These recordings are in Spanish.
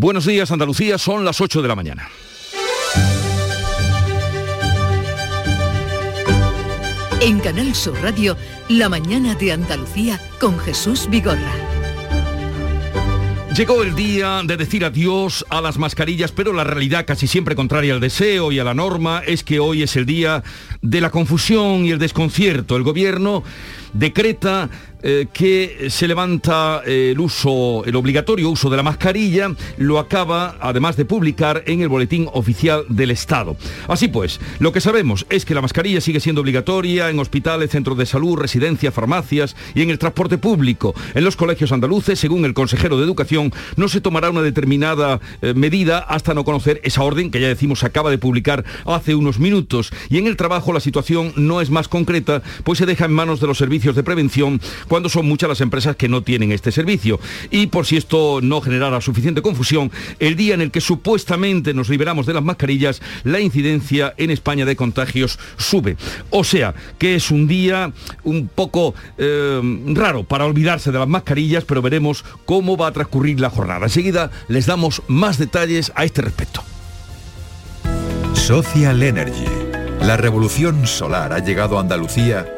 Buenos días Andalucía, son las 8 de la mañana. En Canal Sur Radio, La mañana de Andalucía con Jesús Vigorra. Llegó el día de decir adiós a las mascarillas, pero la realidad casi siempre contraria al deseo y a la norma es que hoy es el día de la confusión y el desconcierto. El gobierno decreta eh, que se levanta eh, el uso, el obligatorio uso de la mascarilla, lo acaba además de publicar en el boletín oficial del Estado. Así pues, lo que sabemos es que la mascarilla sigue siendo obligatoria en hospitales, centros de salud, residencias, farmacias y en el transporte público. En los colegios andaluces, según el consejero de Educación, no se tomará una determinada eh, medida hasta no conocer esa orden que ya decimos acaba de publicar hace unos minutos. Y en el trabajo la situación no es más concreta, pues se deja en manos de los servicios de prevención cuando son muchas las empresas que no tienen este servicio. Y por si esto no generara suficiente confusión, el día en el que supuestamente nos liberamos de las mascarillas, la incidencia en España de contagios sube. O sea, que es un día un poco eh, raro para olvidarse de las mascarillas, pero veremos cómo va a transcurrir la jornada. Enseguida les damos más detalles a este respecto. Social Energy. La revolución solar ha llegado a Andalucía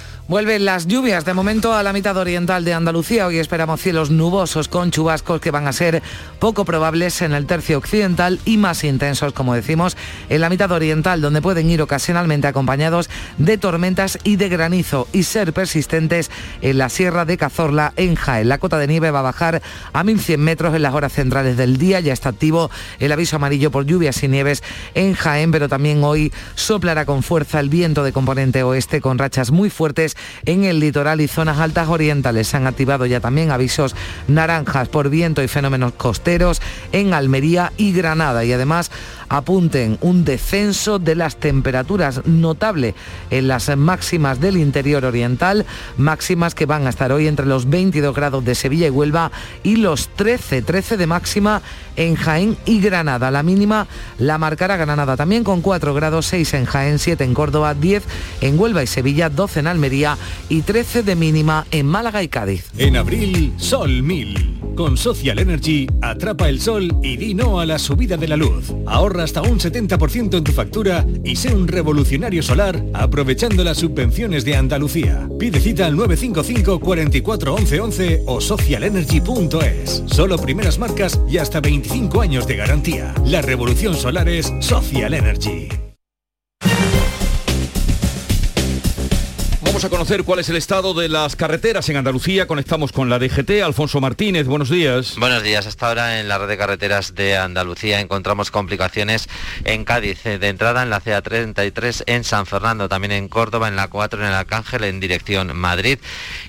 Vuelven las lluvias de momento a la mitad oriental de Andalucía. Hoy esperamos cielos nubosos con chubascos que van a ser poco probables en el tercio occidental y más intensos, como decimos, en la mitad oriental, donde pueden ir ocasionalmente acompañados de tormentas y de granizo y ser persistentes en la Sierra de Cazorla, en Jaén. La cota de nieve va a bajar a 1.100 metros en las horas centrales del día. Ya está activo el aviso amarillo por lluvias y nieves en Jaén, pero también hoy soplará con fuerza el viento de componente oeste con rachas muy fuertes en el litoral y zonas altas orientales. Se han activado ya también avisos naranjas por viento y fenómenos costeros en Almería y Granada. Y además apunten un descenso de las temperaturas notable en las máximas del interior oriental, máximas que van a estar hoy entre los 22 grados de Sevilla y Huelva y los 13, 13 de máxima en Jaén y Granada. La mínima la marcará Granada también con 4 grados, 6 en Jaén, 7 en Córdoba, 10 en Huelva y Sevilla, 12 en Almería y 13 de mínima en Málaga y Cádiz. En abril, Sol 1000. Con Social Energy, atrapa el sol y di no a la subida de la luz. Ahorra hasta un 70% en tu factura y sé un revolucionario solar aprovechando las subvenciones de Andalucía. Pide cita al 955 44 11 o socialenergy.es. Solo primeras marcas y hasta 25 años de garantía. La revolución solar es Social Energy. Vamos a conocer cuál es el estado de las carreteras en Andalucía. Conectamos con la DGT. Alfonso Martínez, buenos días. Buenos días. Hasta ahora en la red de carreteras de Andalucía encontramos complicaciones en Cádiz. De entrada en la CA33, en San Fernando, también en Córdoba, en la 4, en el Arcángel, en dirección Madrid.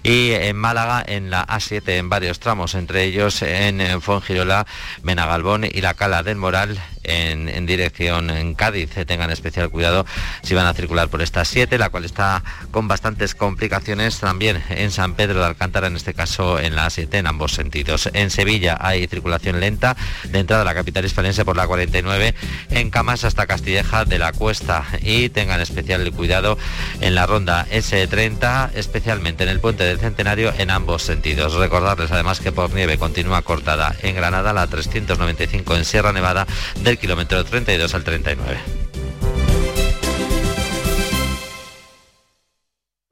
Y en Málaga, en la A7, en varios tramos, entre ellos en Fongirola, Menagalbón y la Cala del Moral, en, dirección en Cádiz. Tengan especial cuidado si van a circular por esta 7, la cual está con bastantes complicaciones también en San Pedro de Alcántara, en este caso en la A7, en ambos sentidos. En Sevilla hay circulación lenta de entrada a la capital hispalense por la 49, en Camas hasta Castilleja de la Cuesta y tengan especial cuidado en la ronda S30, especialmente en el puente del Centenario en ambos sentidos. Recordarles además que por nieve continúa cortada en Granada la 395 en Sierra Nevada del kilómetro 32 al 39.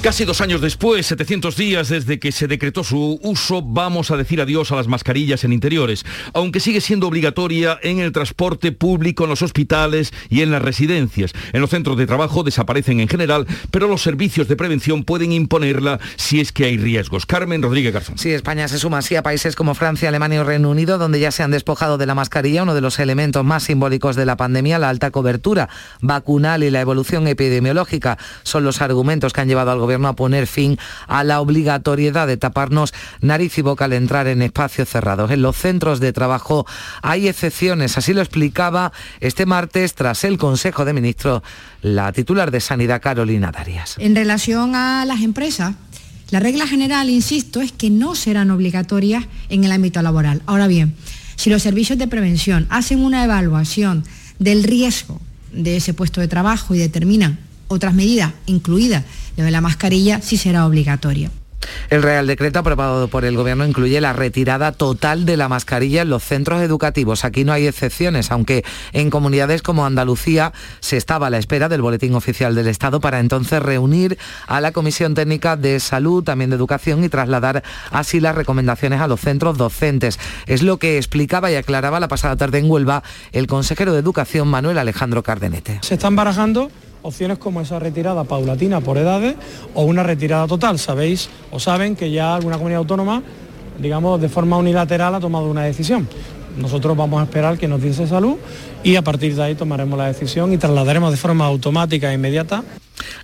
Casi dos años después, 700 días desde que se decretó su uso, vamos a decir adiós a las mascarillas en interiores, aunque sigue siendo obligatoria en el transporte público, en los hospitales y en las residencias. En los centros de trabajo desaparecen en general, pero los servicios de prevención pueden imponerla si es que hay riesgos. Carmen Rodríguez Garzón. Sí, España se suma así a países como Francia, Alemania o Reino Unido, donde ya se han despojado de la mascarilla, uno de los elementos más simbólicos de la pandemia, la alta cobertura vacunal y la evolución epidemiológica. Son los argumentos que han llevado al gobierno a poner fin a la obligatoriedad de taparnos nariz y boca al entrar en espacios cerrados. En los centros de trabajo hay excepciones, así lo explicaba este martes tras el Consejo de Ministros la titular de Sanidad Carolina Darias. En relación a las empresas, la regla general, insisto, es que no serán obligatorias en el ámbito laboral. Ahora bien, si los servicios de prevención hacen una evaluación del riesgo de ese puesto de trabajo y determinan otras medidas, incluidas lo de la mascarilla, sí será obligatorio. El Real Decreto aprobado por el Gobierno incluye la retirada total de la mascarilla en los centros educativos. Aquí no hay excepciones, aunque en comunidades como Andalucía se estaba a la espera del Boletín Oficial del Estado para entonces reunir a la Comisión Técnica de Salud, también de Educación y trasladar así las recomendaciones a los centros docentes. Es lo que explicaba y aclaraba la pasada tarde en Huelva el consejero de Educación Manuel Alejandro Cardenete. Se están barajando opciones como esa retirada paulatina por edades o una retirada total. Sabéis o saben que ya alguna comunidad autónoma, digamos, de forma unilateral ha tomado una decisión. Nosotros vamos a esperar que nos dice salud y a partir de ahí tomaremos la decisión y trasladaremos de forma automática e inmediata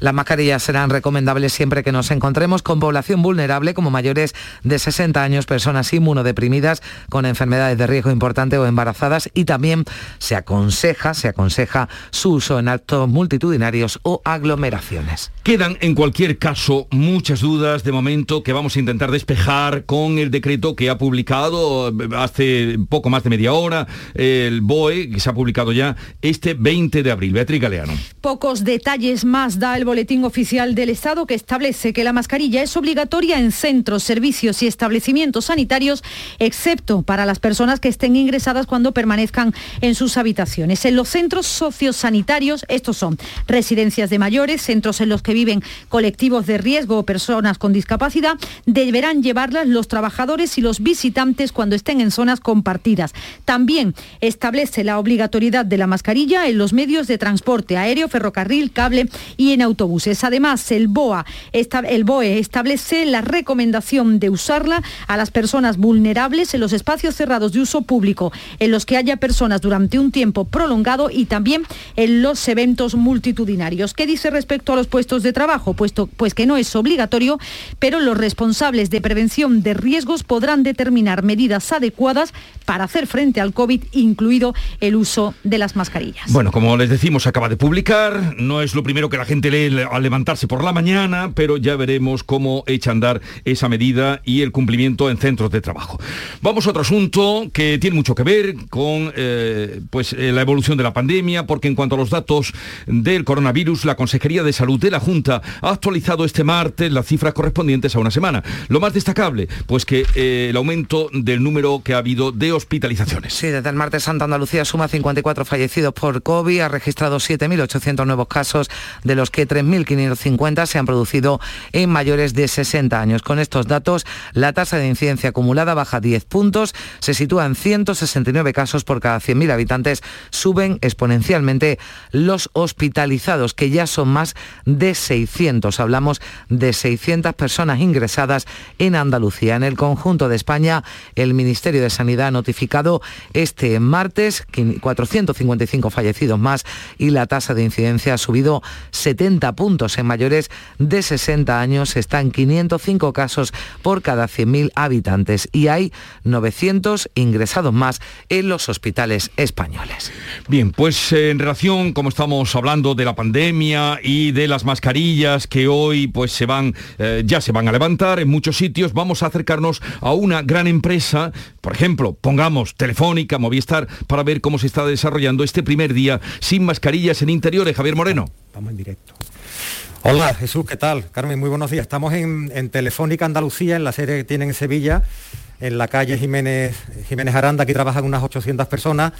las mascarillas serán recomendables siempre que nos encontremos con población vulnerable como mayores de 60 años, personas inmunodeprimidas con enfermedades de riesgo importante o embarazadas y también se aconseja, se aconseja su uso en actos multitudinarios o aglomeraciones. Quedan en cualquier caso muchas dudas de momento que vamos a intentar despejar con el decreto que ha publicado hace poco más de media hora el BOE, que se ha publicado ya este 20 de abril. Beatriz Galeano. Pocos detalles más da el Boletín Oficial del Estado que establece que la mascarilla es obligatoria en centros, servicios y establecimientos sanitarios, excepto para las personas que estén ingresadas cuando permanezcan en sus habitaciones. En los centros sociosanitarios, estos son residencias de mayores, centros en los que viven colectivos de riesgo o personas con discapacidad, deberán llevarlas los trabajadores y los visitantes cuando estén en zonas compartidas. También establece la obligatoriedad de la mascarilla en los medios de transporte aéreo, ferrocarril, cable y en autobuses. Además, el, BOA, el BOE establece la recomendación de usarla a las personas vulnerables en los espacios cerrados de uso público, en los que haya personas durante un tiempo prolongado y también en los eventos multitudinarios. ¿Qué dice respecto a los puestos de trabajo? Puesto, pues que no es obligatorio, pero los responsables de prevención de riesgos podrán determinar medidas adecuadas para hacer frente al COVID, incluido el uso de las mascarillas. Bueno, como les decimos, acaba de publicar, no es lo primero que la gente lee al levantarse por la mañana, pero ya veremos cómo echa a andar esa medida y el cumplimiento en centros de trabajo. Vamos a otro asunto que tiene mucho que ver con eh, pues, eh, la evolución de la pandemia, porque en cuanto a los datos del coronavirus, la Consejería de Salud de la Junta ha actualizado este martes las cifras correspondientes a una semana. Lo más destacable, pues que eh, el aumento del número que ha habido de hospitalizaciones. Sí, desde el martes Santa Andalucía suma 54 fallecidos por COVID, ha registrado 7.800 nuevos casos, de los que 3.550 se han producido en mayores de 60 años. Con estos datos, la tasa de incidencia acumulada baja 10 puntos, se sitúa en 169 casos por cada 100.000 habitantes, suben exponencialmente los hospitalizados, que ya son más de 600. Hablamos de 600 personas ingresadas en Andalucía. En el conjunto de España, el Ministerio de Sanidad ha notificado este martes 455 fallecidos más y la tasa de incidencia ha subido 70 puntos. En mayores de 60 años están 505 casos por cada 100.000 habitantes y hay 900 ingresados más en los hospitales españoles. Bien, pues eh, en relación, como estamos hablando de la pandemia y de las mascarillas que hoy pues se van, eh, ya se van a levantar en muchos sitios, vamos a acercarnos a una gran empresa, por ejemplo, pongamos Telefónica, Movistar, para ver cómo se está desarrollando este primer día sin mascarillas en interiores. Javier Moreno. Vamos en directo. Hola Jesús, ¿qué tal? Carmen, muy buenos días. Estamos en, Telefónica Andalucía, en la sede que tienen en Sevilla, en la calle Jiménez, Jiménez Aranda, aquí trabajan unas 800 personas.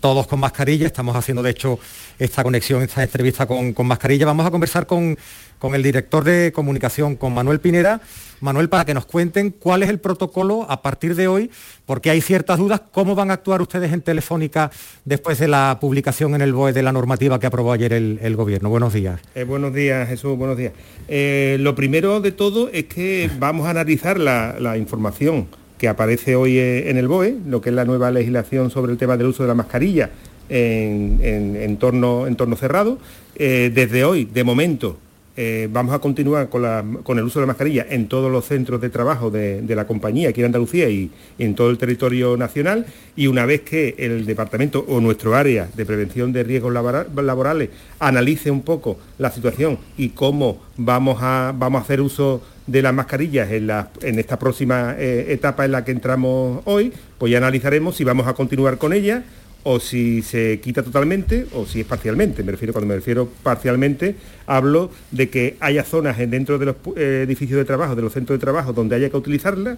todos con mascarilla. Estamos haciendo, de hecho, esta conexión, esta entrevista con, con mascarilla. Vamos a conversar con, con el director de comunicación, con Manuel Pineda. Manuel, para que nos cuenten cuál es el protocolo a partir de hoy, porque hay ciertas dudas, cómo van a actuar ustedes en Telefónica después de la publicación en el BOE de la normativa que aprobó ayer el, gobierno. Buenos días. Eh, buenos días, Jesús, buenos días. Eh, lo primero de todo es que vamos a analizar la, información que aparece hoy eh, en el BOE, lo que es la nueva legislación sobre el tema del uso de la mascarilla en, entorno, cerrado. desde hoy, de momento, eh, vamos a continuar con, el uso de la mascarilla en todos los centros de trabajo de, la compañía aquí en Andalucía y, en todo el territorio nacional y una vez que el departamento o nuestro área de prevención de riesgos laborales analice un poco la situación y cómo vamos a, vamos a hacer uso de las mascarillas en, esta próxima eh, etapa en la que entramos hoy, pues ya analizaremos si vamos a continuar con ella o si se quita totalmente o si es parcialmente. Me refiero, cuando me refiero parcialmente, hablo de que haya zonas dentro de los eh, edificios de trabajo, de los centros de trabajo, donde haya que utilizarla,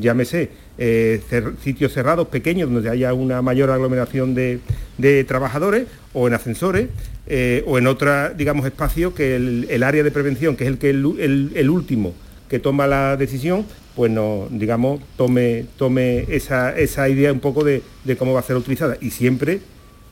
llámese eh, sitios cerrados, pequeños, donde haya una mayor aglomeración de, trabajadores, o en ascensores, eh, o en otro, digamos, espacio que el, área de prevención, que es el, que el último que toma la decisión, pues no, digamos, tome, tome esa, esa idea un poco de, cómo va a ser utilizada. Y siempre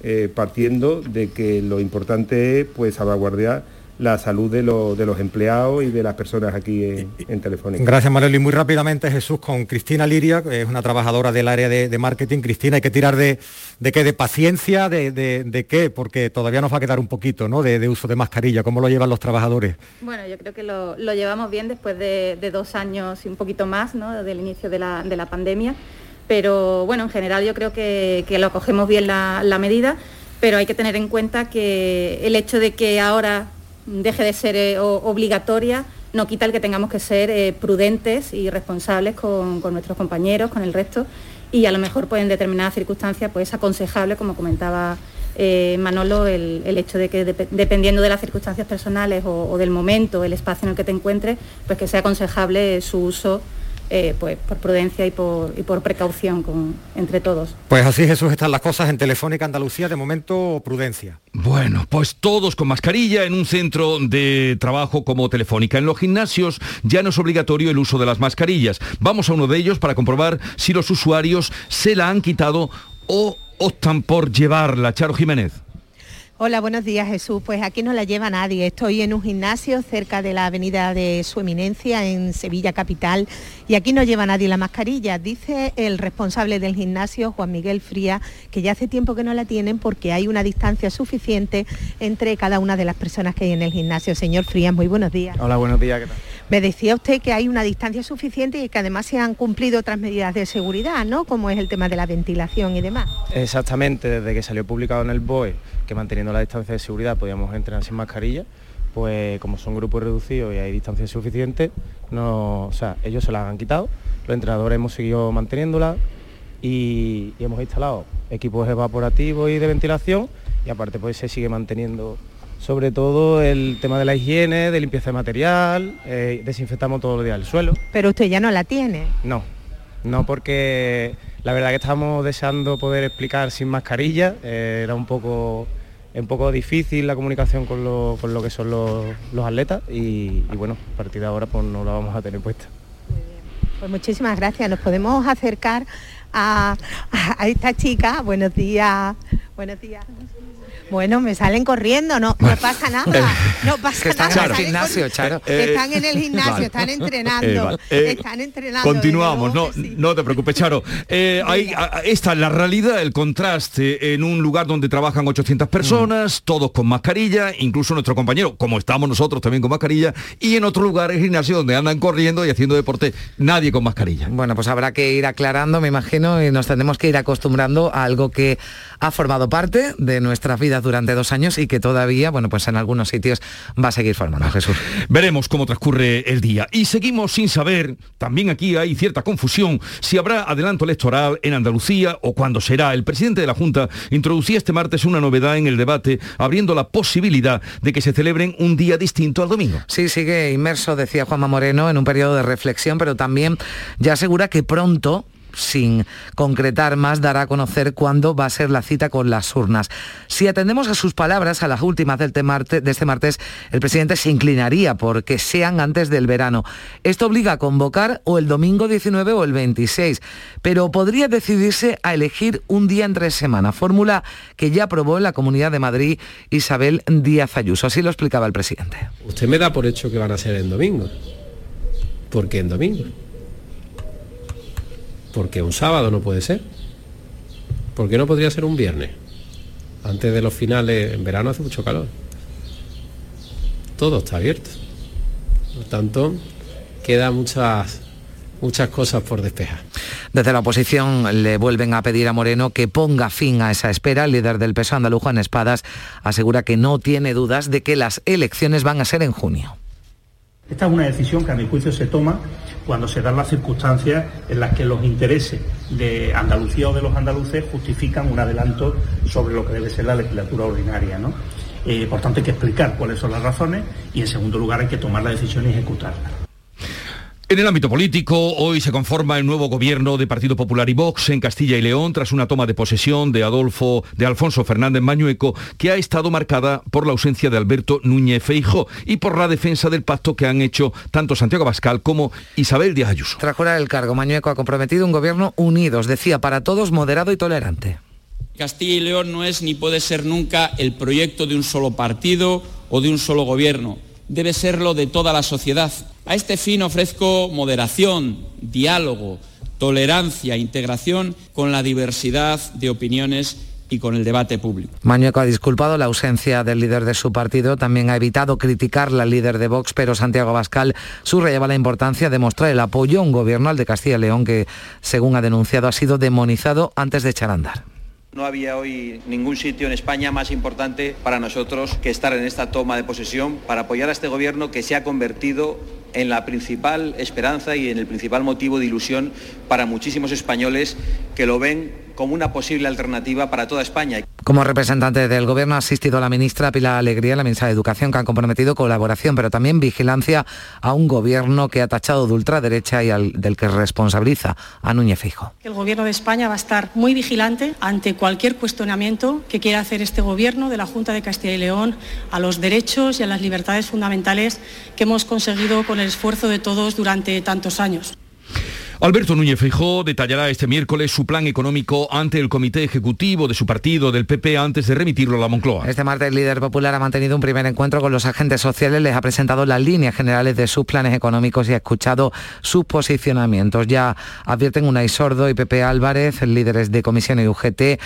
eh, partiendo de que lo importante es pues salvaguardar la salud de, de, los empleados y de las personas aquí en, Telefónica. Gracias, Manuel. Y muy rápidamente, Jesús, con Cristina Liria, que es una trabajadora del área de, marketing. Cristina, hay que tirar de, de qué, de paciencia, de, de, qué, porque todavía nos va a quedar un poquito, ¿no? De, uso de mascarilla. ¿Cómo lo llevan los trabajadores? Bueno, yo creo que lo, llevamos bien después de, dos años y un poquito más, ¿no? Del inicio de la, pandemia. Pero bueno, en general yo creo que, lo cogemos bien la, la medida pero hay que tener en cuenta que el hecho de que ahora deje de ser eh, obligatoria, no quita el que tengamos que ser eh, prudentes y responsables con, nuestros compañeros, con el resto, y a lo mejor pues, en determinadas circunstancias pues, es aconsejable, como comentaba eh, Manolo, el, hecho de que dependiendo de las circunstancias personales o, del momento, el espacio en el que te encuentres, pues que sea aconsejable su uso eh, pues por prudencia y por, y por precaución con, entre todos. Pues así Jesús están las cosas en Telefónica Andalucía, de momento prudencia. Bueno, pues todos con mascarilla en un centro de trabajo como Telefónica. En los gimnasios ya no es obligatorio el uso de las mascarillas. Vamos a uno de ellos para comprobar si los usuarios se la han quitado o optan por llevarla. Charo Jiménez. Hola, buenos días Jesús. Pues aquí no la lleva nadie. Estoy en un gimnasio cerca de la avenida de Su Eminencia en Sevilla Capital y aquí no lleva nadie la mascarilla. Dice el responsable del gimnasio, Juan Miguel Fría, que ya hace tiempo que no la tienen porque hay una distancia suficiente entre cada una de las personas que hay en el gimnasio. Señor Frías, muy buenos días. Hola, buenos días. ¿qué tal? Me decía usted que hay una distancia suficiente y que además se han cumplido otras medidas de seguridad, ¿no? Como es el tema de la ventilación y demás. Exactamente, desde que salió publicado en el BOE que manteniendo la distancia de seguridad podíamos entrenar sin mascarilla, pues como son grupos reducidos y hay distancia suficiente, no, o sea, ellos se las han quitado, los entrenadores hemos seguido manteniéndola y, hemos instalado equipos evaporativos y de ventilación y aparte pues se sigue manteniendo sobre todo el tema de la higiene, de limpieza de material, eh, desinfectamos todos los días el suelo. Pero usted ya no la tiene. No, no porque la verdad que estamos deseando poder explicar sin mascarilla, eh, era un poco un poco difícil la comunicación con lo, que son los, atletas y, bueno, a partir de ahora pues no la vamos a tener puesta. Pues muchísimas gracias. Nos podemos acercar a esta chica. Buenos días. Buenos días. Bueno, me salen corriendo, no, no pasa nada. No pasa están nada. En el gimnasio, Charo. están en el gimnasio, están entrenando. Eh, están entrenando. Continuamos, no, no te preocupes, Charo. Eh, hay, esta es la realidad, el contraste en un lugar donde trabajan 800 personas, mm. todos con mascarilla, incluso nuestro compañero, como estamos nosotros también con mascarilla, y en otro lugar, el gimnasio, donde andan corriendo y haciendo deporte, nadie con mascarilla. Bueno, pues habrá que ir aclarando, me imagino, y nos tendremos que ir acostumbrando a algo que ha formado parte de nuestra durante dos años y que todavía, bueno, pues en algunos sitios va a seguir formando, Jesús. Veremos cómo transcurre el día. Y seguimos sin saber, también aquí hay cierta confusión, si habrá adelanto electoral en Andalucía o cuándo será. El presidente de la Junta introducía este martes una novedad en el debate, abriendo la posibilidad de que se celebren un día distinto al domingo. Sí, sigue inmerso, decía Juanma Moreno, en un periodo de reflexión, pero también ya asegura que pronto sin concretar más, dará a conocer cuándo va a ser la cita con las urnas. Si atendemos a sus palabras, a las últimas de este martes, el presidente se inclinaría por que sean antes del verano. Esto obliga a convocar o el domingo 19 o el 26, pero podría decidirse a elegir un día entre semana, fórmula que ya aprobó en la Comunidad de Madrid Isabel Díaz Ayuso. Así lo explicaba el presidente. Usted me da por hecho que van a ser en domingo. ¿Por qué en domingo? Porque un sábado no puede ser. ¿Por qué no podría ser un viernes? Antes de los finales, en verano hace mucho calor. Todo está abierto. Por tanto, queda muchas muchas cosas por despejar. Desde la oposición le vuelven a pedir a Moreno que ponga fin a esa espera. El líder del PSOE andaluz, Juan Espadas, asegura que no tiene dudas de que las elecciones van a ser en junio. Esta es una decisión que a mi juicio se toma cuando se dan las circunstancias en las que los intereses de Andalucía o de los andaluces justifican un adelanto sobre lo que debe ser la legislatura ordinaria. ¿no? Eh, por tanto, hay que explicar cuáles son las razones y, en segundo lugar, hay que tomar la decisión y ejecutarla. En el ámbito político, hoy se conforma el nuevo gobierno de Partido Popular y Vox en Castilla y León tras una toma de posesión de Adolfo de Alfonso Fernández Mañueco que ha estado marcada por la ausencia de Alberto Núñez Feijo y por la defensa del pacto que han hecho tanto Santiago Bascal como Isabel Díaz Ayuso. Tras jurar el cargo, Mañueco ha comprometido un gobierno unido, decía, para todos moderado y tolerante. Castilla y León no es ni puede ser nunca el proyecto de un solo partido o de un solo gobierno debe serlo de toda la sociedad. A este fin ofrezco moderación, diálogo, tolerancia, integración con la diversidad de opiniones y con el debate público. Mañueco ha disculpado la ausencia del líder de su partido, también ha evitado criticar la líder de Vox, pero Santiago Bascal subrayaba la importancia de mostrar el apoyo a un gobierno, al de Castilla y León, que, según ha denunciado, ha sido demonizado antes de echar a andar. No había hoy ningún sitio en España más importante para nosotros que estar en esta toma de posesión para apoyar a este gobierno que se ha convertido en la principal esperanza y en el principal motivo de ilusión para muchísimos españoles que lo ven como una posible alternativa para toda España. Como representante del Gobierno ha asistido la ministra Pilar Alegría, la ministra de Educación, que han comprometido colaboración, pero también vigilancia a un Gobierno que ha tachado de ultraderecha y al, del que responsabiliza a Núñez Fijo. El Gobierno de España va a estar muy vigilante ante cualquier cuestionamiento que quiera hacer este Gobierno de la Junta de Castilla y León a los derechos y a las libertades fundamentales que hemos conseguido con el esfuerzo de todos durante tantos años. Alberto Núñez Feijó detallará este miércoles su plan económico ante el Comité Ejecutivo de su partido del PP antes de remitirlo a la Moncloa. Este martes el líder popular ha mantenido un primer encuentro con los agentes sociales, les ha presentado las líneas generales de sus planes económicos y ha escuchado sus posicionamientos. Ya advierten Unai Sordo y Pepe Álvarez, líderes de Comisión y UGT,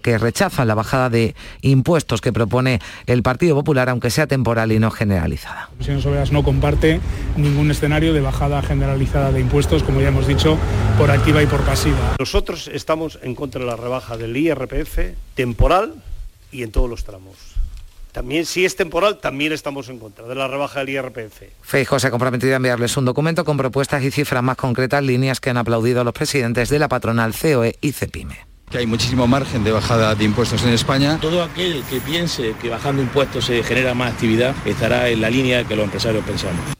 que rechazan la bajada de impuestos que propone el Partido Popular, aunque sea temporal y no generalizada. Comisión Soberanas no comparte ningún escenario de bajada generalizada de impuestos, como ya hemos dicho por activa y por pasiva. Nosotros estamos en contra de la rebaja del IRPF temporal y en todos los tramos. También si es temporal, también estamos en contra de la rebaja del IRPF. Feijo se ha comprometido a enviarles un documento con propuestas y cifras más concretas, líneas que han aplaudido los presidentes de la patronal COE y CEPIME que hay muchísimo margen de bajada de impuestos en España. Todo aquel que piense que bajando impuestos se genera más actividad estará en la línea que los empresarios pensamos.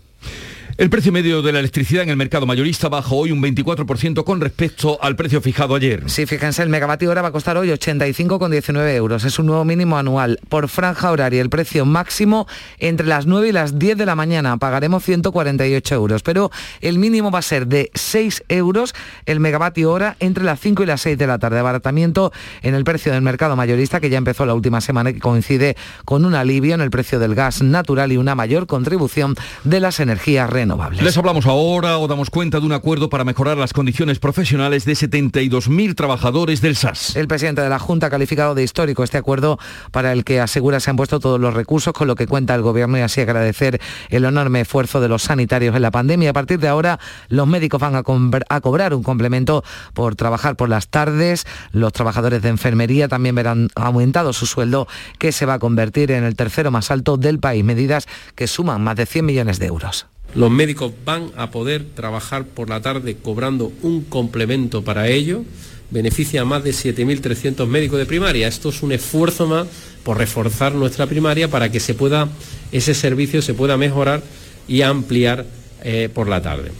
El precio medio de la electricidad en el mercado mayorista bajó hoy un 24% con respecto al precio fijado ayer. Sí, fíjense, el megavatio hora va a costar hoy 85,19 euros. Es un nuevo mínimo anual. Por franja horaria, el precio máximo entre las 9 y las 10 de la mañana. Pagaremos 148 euros, pero el mínimo va a ser de 6 euros el megavatio hora entre las 5 y las 6 de la tarde. Abaratamiento en el precio del mercado mayorista que ya empezó la última semana y coincide con un alivio en el precio del gas natural y una mayor contribución de las energías renovables. Les hablamos ahora o damos cuenta de un acuerdo para mejorar las condiciones profesionales de 72.000 trabajadores del SAS. El presidente de la Junta ha calificado de histórico este acuerdo para el que asegura se han puesto todos los recursos con lo que cuenta el gobierno y así agradecer el enorme esfuerzo de los sanitarios en la pandemia. A partir de ahora los médicos van a, a cobrar un complemento por trabajar por las tardes. Los trabajadores de enfermería también verán aumentado su sueldo que se va a convertir en el tercero más alto del país. Medidas que suman más de 100 millones de euros. Los médicos van a poder trabajar por la tarde cobrando un complemento para ello. Beneficia a más de 7.300 médicos de primaria. Esto es un esfuerzo más por reforzar nuestra primaria para que ese servicio se pueda mejorar y ampliar eh, por la tarde.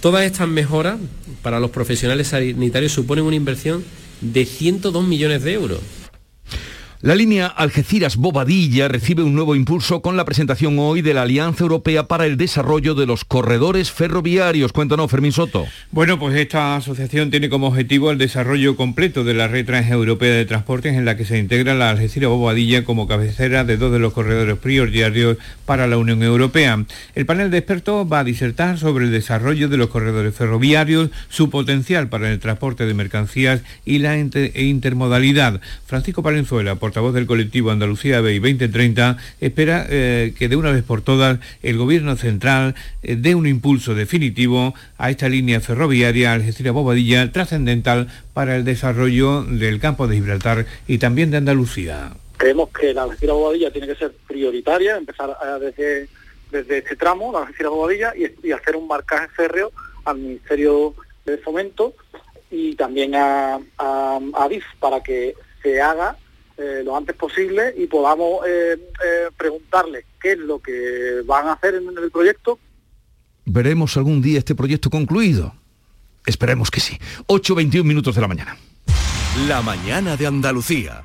Todas estas mejoras para los profesionales sanitarios suponen una inversión de 102 millones de euros. La línea Algeciras-Bobadilla recibe un nuevo impulso con la presentación hoy de la Alianza Europea para el Desarrollo de los Corredores Ferroviarios. Cuéntanos, Fermín Soto. Bueno, pues esta asociación tiene como objetivo el desarrollo completo de la red transeuropea de transportes en la que se integra la Algeciras-Bobadilla como cabecera de dos de los corredores prioritarios para la Unión Europea. El panel de expertos va a disertar sobre el desarrollo de los corredores ferroviarios, su potencial para el transporte de mercancías y la intermodalidad. Francisco Palenzuela, por portavoz del colectivo Andalucía BEI 2030, espera eh, que de una vez por todas el Gobierno central eh, dé un impulso definitivo a esta línea ferroviaria Algeciras-Bobadilla trascendental para el desarrollo del campo de Gibraltar y también de Andalucía. Creemos que la Algeciras-Bobadilla tiene que ser prioritaria, empezar desde, desde este tramo, la Algeciras-Bobadilla, y, hacer un marcaje férreo al Ministerio de Fomento y también a, a, a DIF para que se haga eh, lo antes posible y podamos eh, eh, preguntarle qué es lo que van a hacer en el proyecto. ¿Veremos algún día este proyecto concluido? Esperemos que sí. 8.21 minutos de la mañana. La mañana de Andalucía.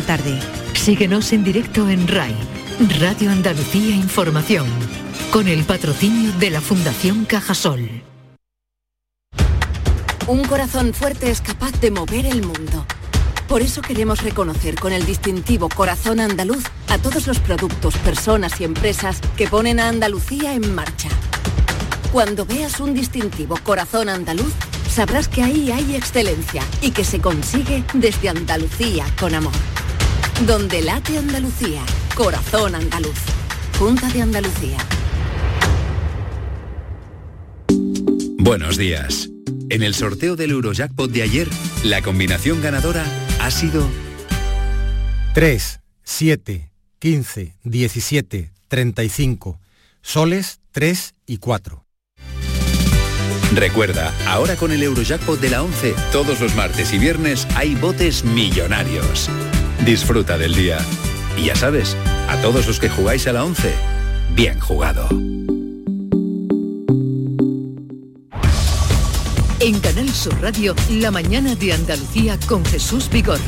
tarde. Síguenos en directo en RAI, Radio Andalucía Información, con el patrocinio de la Fundación Cajasol. Un corazón fuerte es capaz de mover el mundo. Por eso queremos reconocer con el distintivo Corazón Andaluz a todos los productos, personas y empresas que ponen a Andalucía en marcha. Cuando veas un distintivo Corazón Andaluz, sabrás que ahí hay excelencia y que se consigue desde Andalucía con amor. Donde late Andalucía, Corazón Andaluz. Junta de Andalucía. Buenos días. En el sorteo del Eurojackpot de ayer, la combinación ganadora ha sido 3, 7, 15, 17, 35, soles 3 y 4. Recuerda, ahora con el Eurojackpot de la 11, todos los martes y viernes hay botes millonarios. Disfruta del día. Y ya sabes, a todos los que jugáis a la 11, bien jugado. En Canal Sur Radio, la mañana de Andalucía con Jesús Vigorra.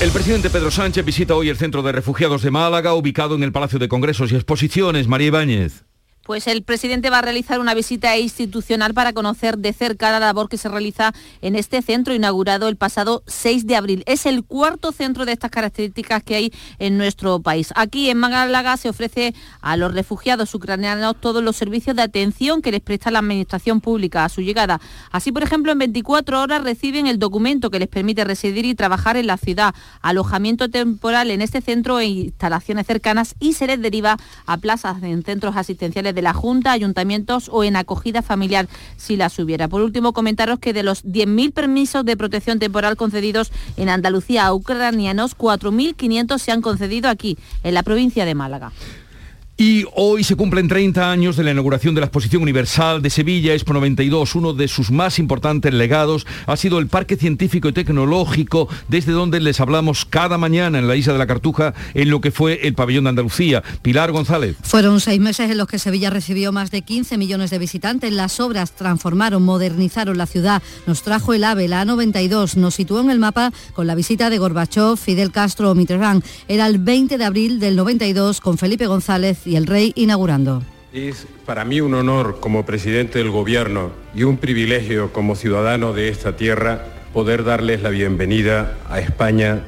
El presidente Pedro Sánchez visita hoy el Centro de Refugiados de Málaga, ubicado en el Palacio de Congresos y Exposiciones. María Ibáñez. Pues el presidente va a realizar una visita institucional para conocer de cerca la labor que se realiza en este centro inaugurado el pasado 6 de abril. Es el cuarto centro de estas características que hay en nuestro país. Aquí en Málaga se ofrece a los refugiados ucranianos todos los servicios de atención que les presta la administración pública a su llegada. Así, por ejemplo, en 24 horas reciben el documento que les permite residir y trabajar en la ciudad, alojamiento temporal en este centro e instalaciones cercanas y se les deriva a plazas en centros asistenciales de la Junta, ayuntamientos o en acogida familiar si las hubiera. Por último, comentaros que de los 10.000 permisos de protección temporal concedidos en Andalucía a ucranianos, 4.500 se han concedido aquí, en la provincia de Málaga. Y hoy se cumplen 30 años de la inauguración de la Exposición Universal de Sevilla Expo 92. Uno de sus más importantes legados ha sido el Parque Científico y Tecnológico, desde donde les hablamos cada mañana en la isla de la Cartuja, en lo que fue el pabellón de Andalucía. Pilar González. Fueron seis meses en los que Sevilla recibió más de 15 millones de visitantes. Las obras transformaron, modernizaron la ciudad. Nos trajo el AVE, la A92, nos situó en el mapa con la visita de Gorbachov, Fidel Castro o Mitterrand. Era el 20 de abril del 92 con Felipe González y el rey inaugurando. Es para mí un honor como presidente del gobierno y un privilegio como ciudadano de esta tierra poder darles la bienvenida a España,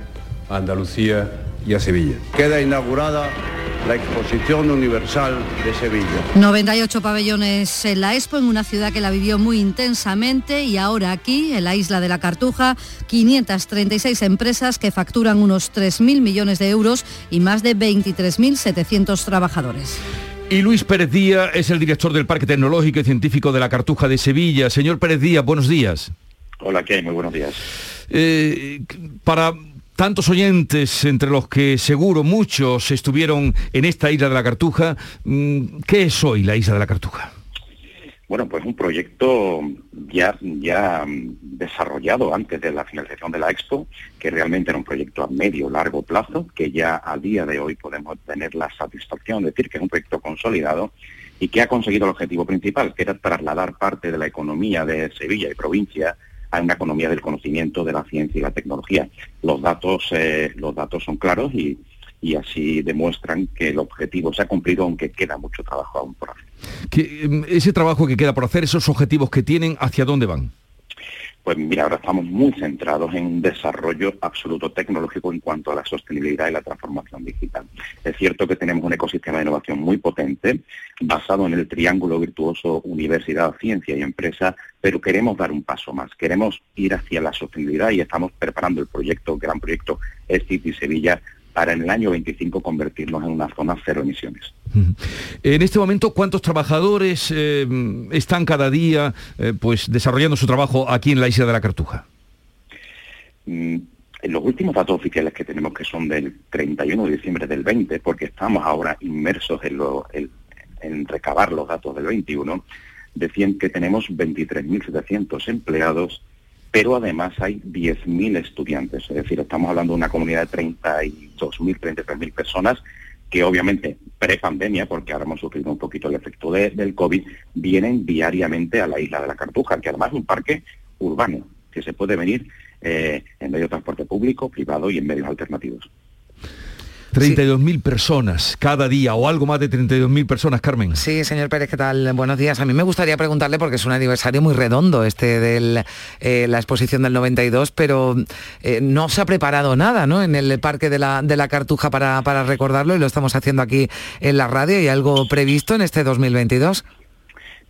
a Andalucía y a Sevilla. Queda inaugurada la Exposición Universal de Sevilla. 98 pabellones en la Expo, en una ciudad que la vivió muy intensamente y ahora aquí, en la isla de la Cartuja, 536 empresas que facturan unos 3.000 millones de euros y más de 23.700 trabajadores. Y Luis Pérez Díaz es el director del Parque Tecnológico y Científico de la Cartuja de Sevilla. Señor Pérez Díaz, buenos días. Hola, ¿qué hay? Muy buenos días. Eh, para tantos oyentes, entre los que seguro muchos estuvieron en esta isla de la Cartuja, mm, ¿qué es hoy la isla de la Cartuja? Bueno, pues un proyecto ya, ya desarrollado antes de la finalización de la Expo, que realmente era un proyecto a medio, largo plazo, que ya a día de hoy podemos tener la satisfacción de decir que es un proyecto consolidado y que ha conseguido el objetivo principal, que era trasladar parte de la economía de Sevilla y provincia a una economía del conocimiento, de la ciencia y la tecnología. Los datos, eh, los datos son claros y, y así demuestran que el objetivo se ha cumplido, aunque queda mucho trabajo aún por hacer. Em, ese trabajo que queda por hacer, esos objetivos que tienen, ¿hacia dónde van? Pues mira, ahora estamos muy centrados en un desarrollo absoluto tecnológico en cuanto a la sostenibilidad y la transformación digital. Es cierto que tenemos un ecosistema de innovación muy potente, basado en el triángulo virtuoso universidad, ciencia y empresa, pero queremos dar un paso más. Queremos ir hacia la sostenibilidad y estamos preparando el proyecto, gran proyecto City Sevilla, para en el año 25 convertirnos en una zona cero emisiones. En este momento, ¿cuántos trabajadores eh, están cada día eh, pues, desarrollando su trabajo aquí en la isla de la Cartuja? Mm, en los últimos datos oficiales que tenemos, que son del 31 de diciembre del 20, porque estamos ahora inmersos en, en recabar los datos del 21, decían que tenemos 23.700 empleados pero además hay 10.000 estudiantes, es decir, estamos hablando de una comunidad de 32.000, 33.000 personas que obviamente pre-pandemia, porque ahora hemos sufrido un poquito el efecto del COVID, vienen diariamente a la isla de la Cartuja, que además es un parque urbano, que se puede venir eh, en medio de transporte público, privado y en medios alternativos. 32.000 personas cada día o algo más de 32.000 personas, Carmen. Sí, señor Pérez, ¿qué tal? Buenos días. A mí me gustaría preguntarle, porque es un aniversario muy redondo este de eh, la exposición del 92, pero eh, no se ha preparado nada ¿no? en el Parque de la, de la Cartuja para, para recordarlo y lo estamos haciendo aquí en la radio. ¿Y algo previsto en este 2022?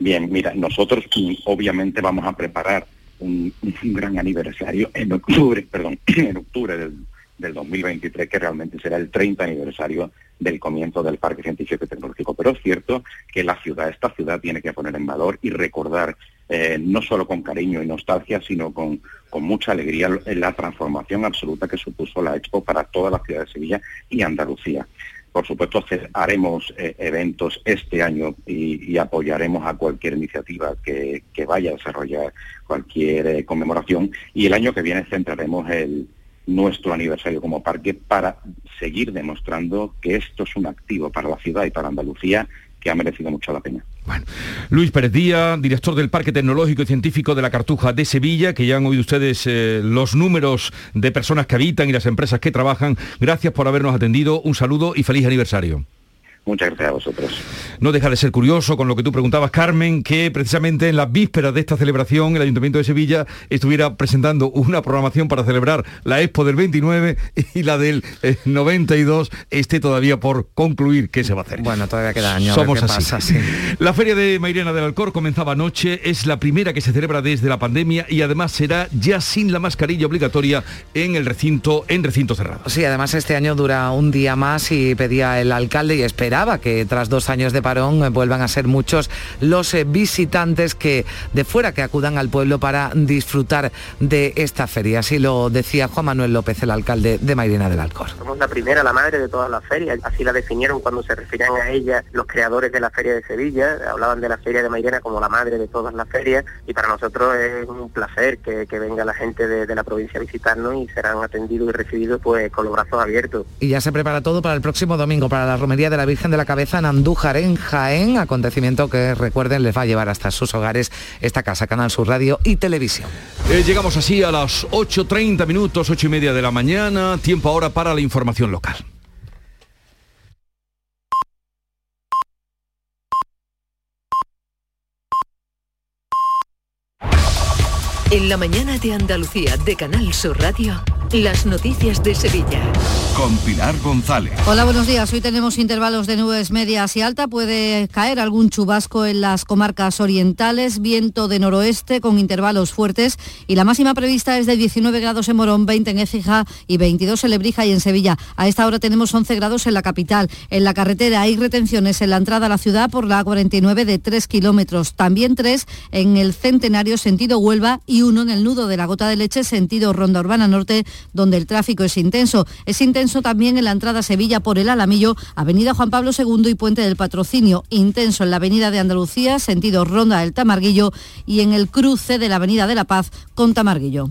Bien, mira, nosotros mm, obviamente vamos a preparar un, un gran aniversario en octubre, perdón, en octubre del del 2023, que realmente será el 30 aniversario del comienzo del Parque Científico y Tecnológico. Pero es cierto que la ciudad, esta ciudad tiene que poner en valor y recordar, eh, no solo con cariño y nostalgia, sino con, con mucha alegría la transformación absoluta que supuso la Expo para toda la ciudad de Sevilla y Andalucía. Por supuesto, haremos eh, eventos este año y, apoyaremos a cualquier iniciativa que, vaya a desarrollar cualquier eh, conmemoración. Y el año que viene centraremos el, nuestro aniversario como parque para seguir demostrando que esto es un activo para la ciudad y para Andalucía que ha merecido mucho la pena. Bueno, Luis Pérez Díaz, director del Parque Tecnológico y Científico de la Cartuja de Sevilla, que ya han oído ustedes eh, los números de personas que habitan y las empresas que trabajan. Gracias por habernos atendido. Un saludo y feliz aniversario. Muchas gracias a vosotros. No deja de ser curioso con lo que tú preguntabas, Carmen, que precisamente en las vísperas de esta celebración el Ayuntamiento de Sevilla estuviera presentando una programación para celebrar la Expo del 29 y la del 92 eh, esté todavía por concluir qué se va a hacer. Bueno, todavía queda año. Somos así. La Feria de Mairena del Alcor comenzaba anoche, es la primera que se celebra desde la pandemia y además será ya sin la mascarilla obligatoria en el recinto, en recinto cerrado. Sí, además este año dura un día más y pedía el alcalde y espera esperaba que tras dos años de parón eh, vuelvan a ser muchos los eh, visitantes que de fuera que acudan al pueblo para disfrutar de esta feria. Así lo decía Juan Manuel López, el alcalde de Mairena del Alcor. Somos la primera, la madre de todas las ferias, así la definieron cuando se referían a ella los creadores de la Feria de Sevilla, hablaban de la Feria de Mairena como la madre de todas las ferias y para nosotros es un placer que, venga la gente de, la provincia a visitarnos y serán atendidos y recibidos pues con los brazos abiertos. Y ya se prepara todo para el próximo domingo, para la romería de la Virgen de la Cabeza en Andújar, en Jaén, acontecimiento que recuerden les va a llevar hasta sus hogares esta casa, Canal Sur Radio y Televisión. Eh, llegamos así a las 8.30 minutos, 8 y media de la mañana, tiempo ahora para la información local. En la mañana de Andalucía de Canal Sur Radio. Las noticias de Sevilla. Con Pilar González. Hola, buenos días. Hoy tenemos intervalos de nubes medias y alta. Puede caer algún chubasco en las comarcas orientales, viento de noroeste con intervalos fuertes y la máxima prevista es de 19 grados en Morón, 20 en Écija y 22 en Lebrija y en Sevilla. A esta hora tenemos 11 grados en la capital. En la carretera hay retenciones en la entrada a la ciudad por la 49 de 3 kilómetros. También 3 en el Centenario sentido Huelva y 1 en el nudo de la Gota de Leche sentido Ronda Urbana Norte donde el tráfico es intenso. Es intenso también en la entrada a Sevilla por el Alamillo, Avenida Juan Pablo II y Puente del Patrocinio. Intenso en la Avenida de Andalucía, sentido Ronda del Tamarguillo y en el cruce de la Avenida de la Paz con Tamarguillo.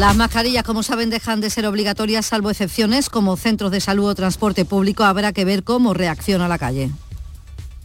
las mascarillas, como saben, dejan de ser obligatorias salvo excepciones como centros de salud o transporte público. Habrá que ver cómo reacciona la calle.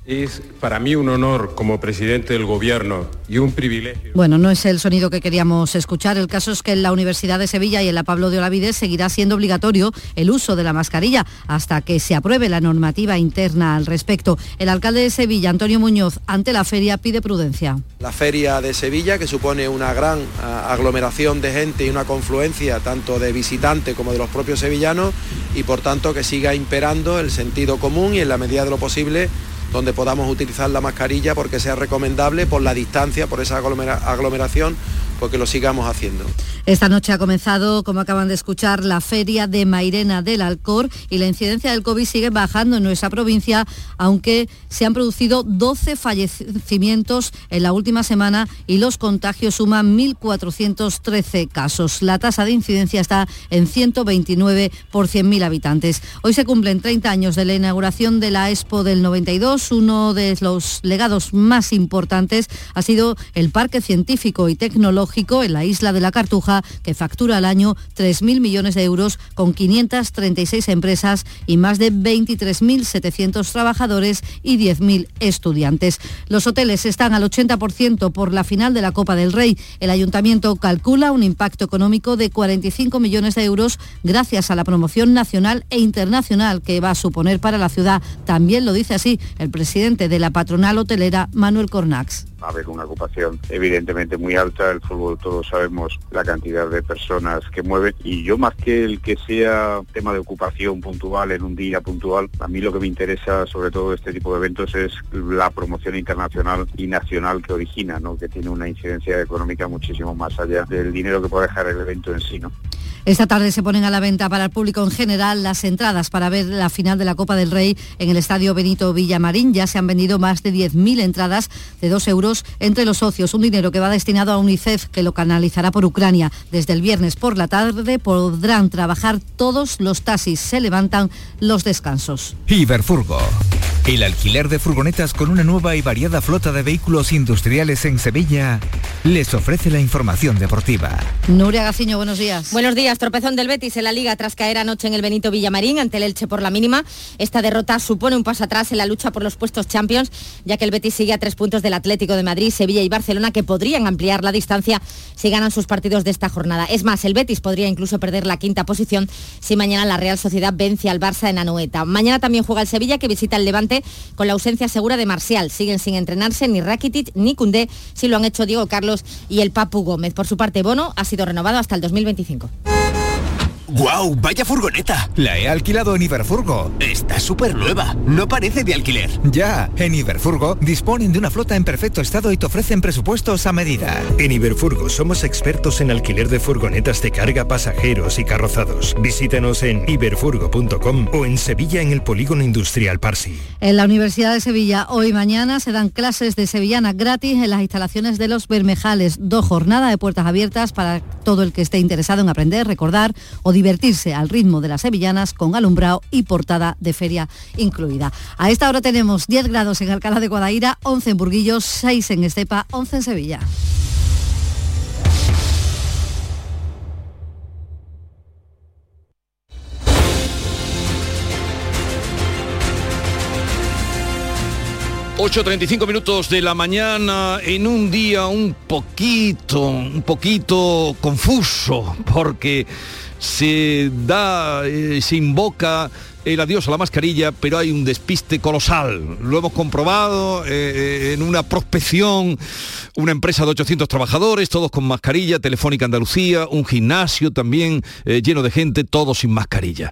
Es para mí un honor como presidente del gobierno y un privilegio. Bueno, no es el sonido que queríamos escuchar. El caso es que en la Universidad de Sevilla y en la Pablo de Olavides seguirá siendo obligatorio el uso de la mascarilla hasta que se apruebe la normativa interna al respecto. El alcalde de Sevilla, Antonio Muñoz, ante la feria pide prudencia. La feria de Sevilla, que supone una gran aglomeración de gente y una confluencia tanto de visitantes como de los propios sevillanos y por tanto que siga imperando el sentido común y en la medida de lo posible donde podamos utilizar la mascarilla porque sea recomendable por la distancia, por esa aglomeración porque lo sigamos haciendo. Esta noche ha comenzado, como acaban de escuchar, la feria de Mairena del Alcor y la incidencia del COVID sigue bajando en nuestra provincia, aunque se han producido 12 fallecimientos en la última semana y los contagios suman 1.413 casos. La tasa de incidencia está en 129 por 100.000 habitantes. Hoy se cumplen 30 años de la inauguración de la Expo del 92. Uno de los legados más importantes ha sido el Parque Científico y Tecnológico en la isla de la Cartuja, que factura al año 3.000 millones de euros con 536 empresas y más de 23.700 trabajadores y 10.000 estudiantes. Los hoteles están al 80% por la final de la Copa del Rey. El ayuntamiento calcula un impacto económico de 45 millones de euros gracias a la promoción nacional e internacional que va a suponer para la ciudad. También lo dice así el presidente de la patronal hotelera, Manuel Cornax a haber una ocupación evidentemente muy alta. El fútbol todos sabemos la cantidad de personas que mueve y yo más que el que sea tema de ocupación puntual en un día puntual, a mí lo que me interesa sobre todo este tipo de eventos es la promoción internacional y nacional que origina, ¿no? que tiene una incidencia económica muchísimo más allá del dinero que puede dejar el evento en sí. ¿no? Esta tarde se ponen a la venta para el público en general las entradas para ver la final de la Copa del Rey en el Estadio Benito Villamarín. Ya se han vendido más de 10.000 entradas de 2 euros entre los socios, un dinero que va destinado a UNICEF que lo canalizará por Ucrania. Desde el viernes por la tarde podrán trabajar todos los taxis. Se levantan los descansos. El alquiler de furgonetas con una nueva y variada flota de vehículos industriales en Sevilla les ofrece la información deportiva. Nuria Gaciño, buenos días. Buenos días. Tropezón del Betis en la Liga tras caer anoche en el Benito Villamarín ante el Elche por la mínima. Esta derrota supone un paso atrás en la lucha por los puestos Champions, ya que el Betis sigue a tres puntos del Atlético de Madrid, Sevilla y Barcelona, que podrían ampliar la distancia si ganan sus partidos de esta jornada. Es más, el Betis podría incluso perder la quinta posición si mañana la Real Sociedad vence al Barça en Anoeta. Mañana también juega el Sevilla, que visita el Levante con la ausencia segura de Marcial. Siguen sin entrenarse ni Rakitic ni Cundé, si lo han hecho Diego Carlos y el Papu Gómez. Por su parte, Bono ha sido renovado hasta el 2025. ¡Guau! ¡Vaya furgoneta! La he alquilado en Iberfurgo. Está súper nueva. No parece de alquiler. Ya, en Iberfurgo disponen de una flota en perfecto estado y te ofrecen presupuestos a medida. En Iberfurgo somos expertos en alquiler de furgonetas de carga, pasajeros y carrozados. Visítanos en iberfurgo.com o en Sevilla en el Polígono Industrial Parsi. En la Universidad de Sevilla, hoy y mañana se dan clases de sevillana gratis en las instalaciones de los Bermejales. Dos jornadas de puertas abiertas para todo el que esté interesado en aprender, recordar o divertirse al ritmo de las sevillanas con alumbrado y portada de feria incluida. A esta hora tenemos 10 grados en Alcalá de Guadaira, 11 en Burguillos, 6 en Estepa, 11 en Sevilla. ...8.35 minutos de la mañana... ...en un día un poquito... ...un poquito confuso... ...porque se da... eh, se invoca el adiós a la mascarilla, pero hay un despiste colosal. Lo hemos comprobado eh, eh, en una prospección, una empresa de 800 trabajadores, todos con mascarilla, Telefónica Andalucía, un gimnasio también lleno de gente, todos sin mascarilla.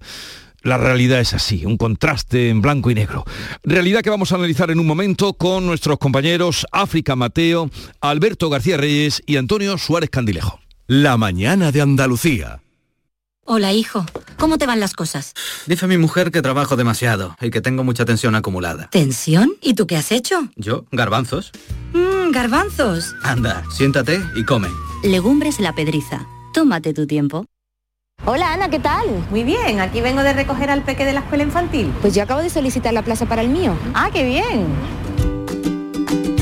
La realidad es así, un contraste en blanco y negro. Realidad que vamos a analizar en un momento con nuestros compañeros África Mateo, Alberto García Reyes y Antonio Suárez Candilejo. La mañana de Andalucía. Hola, hijo. ¿Cómo te van las cosas? Dice mi mujer que trabajo demasiado y que tengo mucha tensión acumulada. ¿Tensión? ¿Y tú qué has hecho? ¿Yo? ¿Garbanzos? Mmm, garbanzos. Anda, siéntate y come. Legumbres la pedriza. Tómate tu tiempo. Hola Ana, ¿qué tal? Muy bien, aquí vengo de recoger al peque de la escuela infantil. Pues yo acabo de solicitar la plaza para el mío. Ah, qué bien.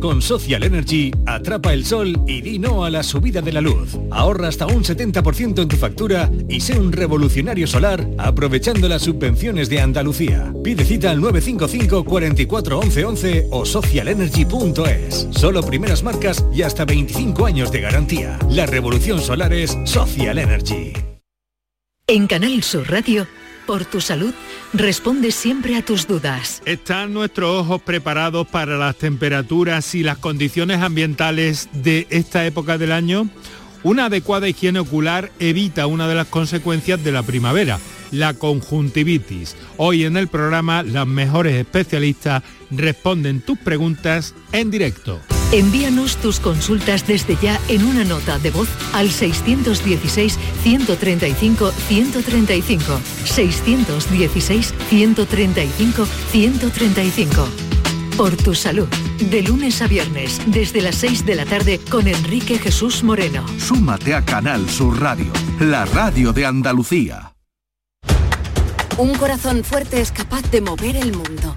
Con Social Energy, atrapa el sol y di no a la subida de la luz. Ahorra hasta un 70% en tu factura y sé un revolucionario solar aprovechando las subvenciones de Andalucía. Pide cita al 955 44 11 11 o socialenergy.es. Solo primeras marcas y hasta 25 años de garantía. La revolución solar es Social Energy. En Canal Sur Radio, por tu salud, responde siempre a tus dudas. ¿Están nuestros ojos preparados para las temperaturas y las condiciones ambientales de esta época del año? Una adecuada higiene ocular evita una de las consecuencias de la primavera, la conjuntivitis. Hoy en el programa las mejores especialistas responden tus preguntas en directo. Envíanos tus consultas desde ya en una nota de voz al 616-135-135. 616-135-135. Por tu salud. De lunes a viernes, desde las 6 de la tarde, con Enrique Jesús Moreno. Súmate a Canal Sur Radio, la radio de Andalucía. Un corazón fuerte es capaz de mover el mundo.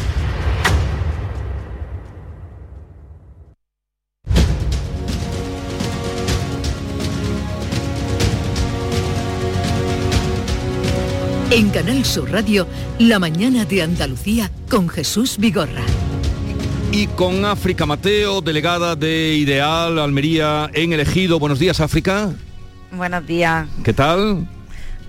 En Canal Sur Radio, la mañana de Andalucía con Jesús Vigorra. Y con África Mateo, delegada de Ideal Almería en el Ejido. Buenos días, África. Buenos días. ¿Qué tal?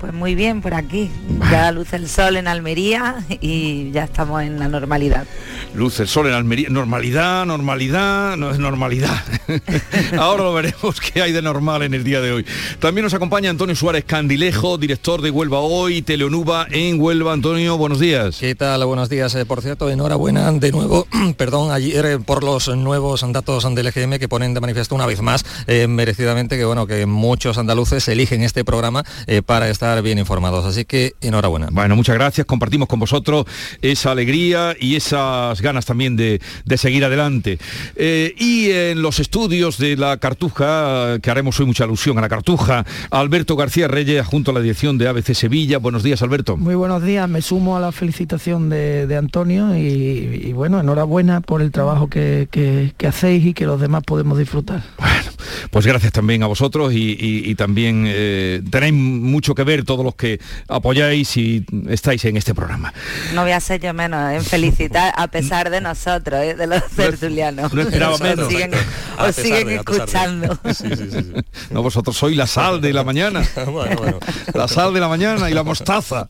Pues muy bien por aquí. Ya luce el sol en Almería y ya estamos en la normalidad. Luz el sol en Almería. Normalidad, normalidad, no es normalidad. Ahora lo veremos qué hay de normal en el día de hoy. También nos acompaña Antonio Suárez Candilejo, director de Huelva Hoy, Teleonuba en Huelva. Antonio, buenos días. ¿Qué tal? Buenos días. Eh, por cierto, enhorabuena de nuevo, perdón, ayer eh, por los nuevos datos del EGM que ponen de manifiesto una vez más, eh, merecidamente, que bueno, que muchos andaluces eligen este programa eh, para estar estar bien informados. Así que enhorabuena. Bueno, muchas gracias. Compartimos con vosotros esa alegría y esas ganas también de, de seguir adelante. Eh, y en los estudios de la Cartuja, que haremos hoy mucha alusión a la Cartuja, Alberto García Reyes, junto a la dirección de ABC Sevilla. Buenos días, Alberto. Muy buenos días. Me sumo a la felicitación de, de Antonio y, y, bueno, enhorabuena por el trabajo que, que, que hacéis y que los demás podemos disfrutar. Pues gracias también a vosotros y, y- y también eh, tenéis mucho que ver todos los que apoyáis y estáis en este programa. No voy a ser yo menos en felicitar a pesar de nosotros, ¿eh? de los tertulianos. no esperaba Os menos. siguen, os siguen de, a pesar de. escuchando. No, vosotros sois la sal de la mañana. La sal de la mañana y la mostaza.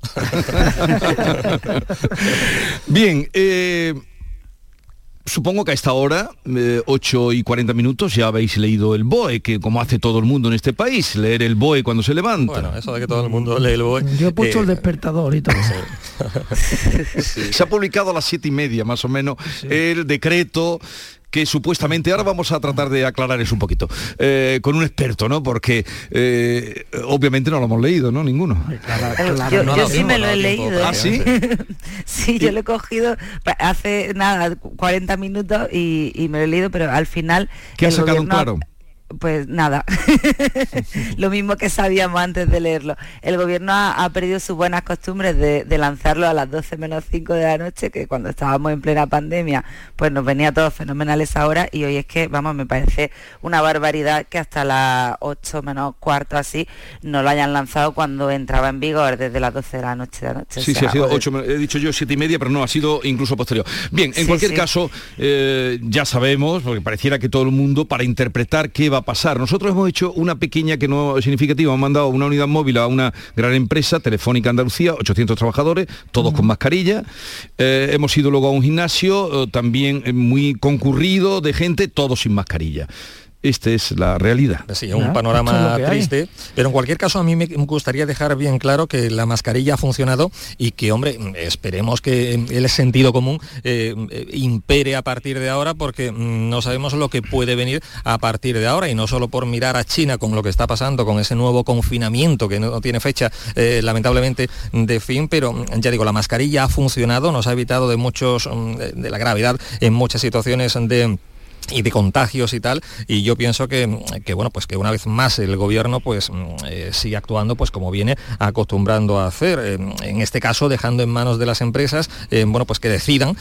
Bien, eh, Supongo que a esta hora, eh, 8 y 40 minutos, ya habéis leído el BOE, que como hace todo el mundo en este país, leer el BOE cuando se levanta. Bueno, eso de que todo el mundo lee el BOE. Yo he puesto eh, el despertador y todo. Se ha publicado a las siete y media, más o menos, el decreto que supuestamente, ahora vamos a tratar de aclarar eso un poquito, eh, con un experto, ¿no? Porque eh, obviamente no lo hemos leído, ¿no? Ninguno. yo yo sí me lo he leído. ¿Ah, ¿eh? sí? Sí, yo lo he cogido hace nada, 40 minutos y, y me lo he leído, pero al final... ¿Qué ha sacado gobierno- claro? Pues nada, lo mismo que sabíamos antes de leerlo. El gobierno ha, ha perdido sus buenas costumbres de, de lanzarlo a las 12 menos 5 de la noche, que cuando estábamos en plena pandemia, pues nos venía todo fenomenal esa hora y hoy es que, vamos, me parece una barbaridad que hasta las 8 menos cuarto así no lo hayan lanzado cuando entraba en vigor desde las 12 de la noche de la noche. O Sí, sí, ha sido o de- ocho, he dicho yo siete y media, pero no, ha sido incluso posterior. Bien, en Sí, cualquier sí. caso, eh, ya sabemos, porque pareciera que todo el mundo, para interpretar qué va a pasar. Nosotros hemos hecho una pequeña que no es significativa, hemos mandado una unidad móvil a una gran empresa, Telefónica Andalucía, 800 trabajadores, todos con mascarilla. Eh, hemos ido luego a un gimnasio, eh, también eh, muy concurrido de gente, todos sin mascarilla. Esta es la realidad. Sí, un panorama triste, pero en cualquier caso a mí me gustaría dejar bien claro que la mascarilla ha funcionado y que, hombre, esperemos que el sentido común eh, eh, impere a partir de ahora porque mm, no sabemos lo que puede venir a partir de ahora y no solo por mirar a China con lo que está pasando, con ese nuevo confinamiento que no tiene fecha eh, lamentablemente de fin, pero mm, ya digo, la mascarilla ha funcionado, nos ha evitado de muchos, mm, de la gravedad en muchas situaciones de y de contagios y tal y yo pienso que, que, bueno pues que una vez más el gobierno pues mm, eh, sigue actuando pues como viene acostumbrando a hacer eh, en este caso dejando en manos de las empresas eh, bueno pues que decidan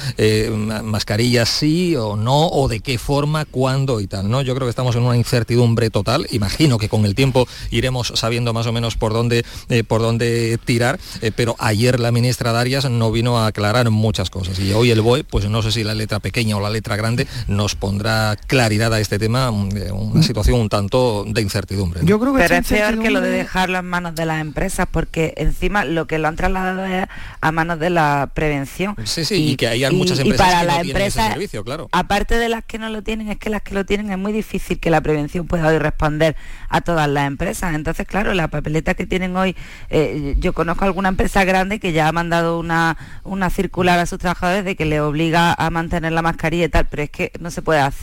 ma- mascarillas sí o no o de qué forma cuándo y tal no yo creo que estamos en una incertidumbre total imagino que con el tiempo iremos sabiendo más o menos por dónde por dónde tirar pero ayer la ministra Darias no vino a aclarar muchas cosas y hoy el BOE pues no sé si la letra pequeña o la letra grande nos pondrá claridad a este tema un- eh, una situación un tanto de incertidumbre ¿no? Yo creo que Pero es peor que lo de dejarlo en manos de las empresas, porque encima lo que lo han trasladado es a manos de la prevención. Sí, sí, y que hay muchas y empresas para que no las tienen ese empresas, servicio, claro. Aparte de las que no lo tienen, es que las que lo tienen es muy difícil que la prevención pueda hoy responder a todas las empresas. Entonces, claro, la papeleta que tienen hoy, eh, yo conozco alguna empresa grande que ya ha mandado una, una circular a sus trabajadores de que le obliga a mantener la mascarilla y tal, pero es que no se puede hacer.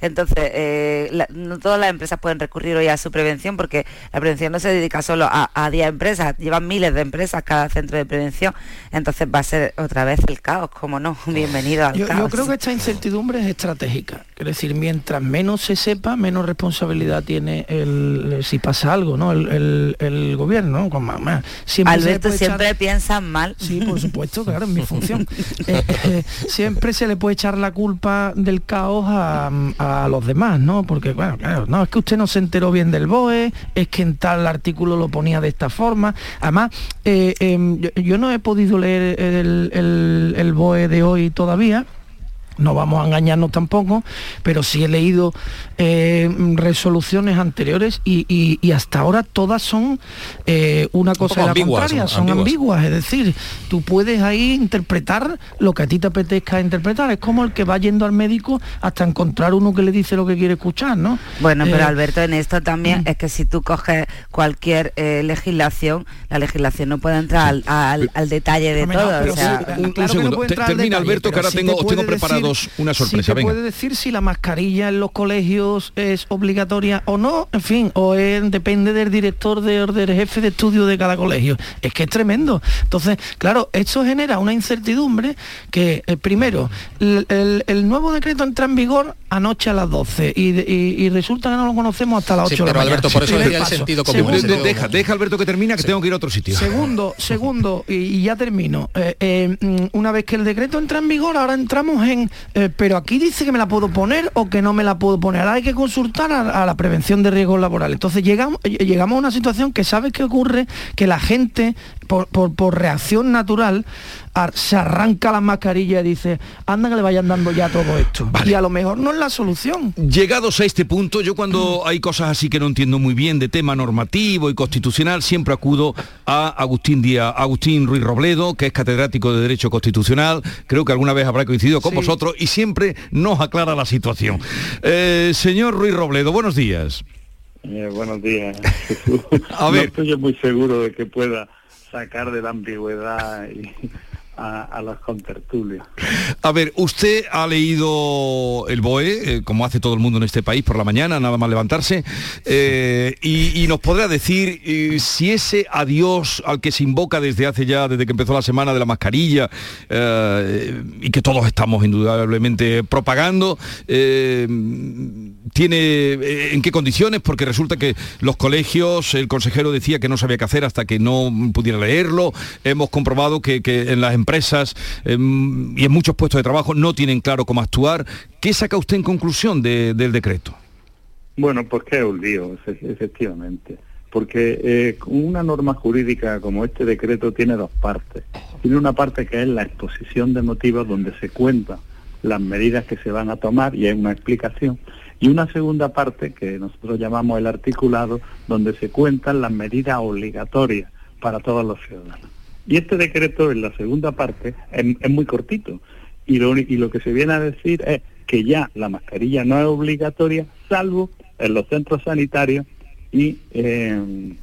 Entonces, eh, la- no todas las empresas pueden recurrir hoy a su prevención porque la prevención no se dedica solo a, a 10 empresas, llevan miles de empresas cada centro de prevención, entonces va a ser otra vez el caos, como no, bienvenido al Yo, caos. yo creo que esta incertidumbre es estratégica. Es decir, mientras menos se sepa, menos responsabilidad tiene el si pasa algo, ¿no? El, el- el gobierno, ¿no? Con más, más. Siempre Alberto, siempre echar- piensas mal. Sí, por supuesto, claro, es mi función. Eh, eh, siempre se le puede echar la culpa del caos a, a los demás, ¿no? Porque, bueno, claro, no, es que usted no se enteró bien del BOE, es que en tal artículo lo ponía de esta forma. Además, eh, em, yo, yo no he podido leer el, el- el BOE de hoy todavía. No vamos a engañarnos tampoco, pero sí he leído eh, resoluciones anteriores y, y- y hasta ahora todas son eh, una cosa de la ambiguas, contraria, son son ambiguas. ambiguas. Es decir, tú puedes ahí interpretar lo que a ti te apetezca interpretar. Es como el que va yendo al médico hasta encontrar uno que le dice lo que quiere escuchar, ¿no? Bueno, pero Eh, Alberto, en esto también es que si tú coges cualquier eh, legislación, la legislación no puede entrar al, al- al detalle de todo. o sea, claro no Te- al termina detalle, Alberto, que ahora sí tengo, te tengo preparado todos una sorpresa. Si te puede decir si la mascarilla en los colegios es obligatoria o no, en fin, o depende del director de, del jefe de estudio de cada colegio. Es que es tremendo. Entonces, claro, esto genera una incertidumbre que, eh, primero, el, nuevo decreto entra en vigor anoche a las 12 y, resulta que no lo conocemos hasta las 8 de la mañana. Alberto, por eso el sentido común. deja, deja, Alberto, que termina, que tengo que ir a otro sitio. Segundo, segundo, y, ya termino. Eh, eh, una vez que el decreto entra en vigor, ahora entramos en, pero aquí dice que me la puedo poner o que no me la puedo poner. Ahora hay que consultar a, la prevención de riesgos laborales. Entonces llegamos, llegamos a una situación que sabe que ocurre, que la gente, por, por reacción natural, se arranca la mascarilla y dice, anda que le vayan dando ya todo esto. Y a lo mejor no es la solución. Llegados a este punto, yo cuando hay cosas así que no entiendo muy bien de tema normativo y constitucional, siempre acudo a Agustín Díaz, Agustín Ruiz Robledo, que es catedrático de Derecho Constitucional, creo que alguna vez habrá coincidido con vosotros y siempre nos aclara la situación. Eh, señor Ruiz Robledo, buenos días. Eh, buenos días. a ver. No estoy muy seguro de que pueda sacar de la ambigüedad y a, los contertulios. A ver, usted ha leído el BOE, eh, como hace todo el mundo en este país por la mañana, nada más levantarse, eh, y, nos podrá decir eh, si ese adiós al que se invoca desde hace ya, desde que empezó la semana de la mascarilla, y que todos estamos indudablemente propagando, tiene en qué condiciones, porque resulta que los colegios, el consejero decía que no sabía qué hacer hasta que no pudiera leerlo, hemos comprobado que, que en las empresas em, y en muchos puestos de trabajo no tienen claro cómo actuar. ¿Qué saca usted en conclusión del decreto? Bueno, pues que es efectivamente. Porque eh, una norma jurídica como este decreto tiene dos partes. Tiene una parte que es la exposición de motivos donde se cuentan las medidas que se van a tomar y hay una explicación. Y una segunda parte que nosotros llamamos el articulado, donde se cuentan las medidas obligatorias para todos los ciudadanos. Y este decreto en la segunda parte es, muy cortito y lo, y lo que se viene a decir es que ya la mascarilla no es obligatoria salvo en los centros sanitarios y, eh,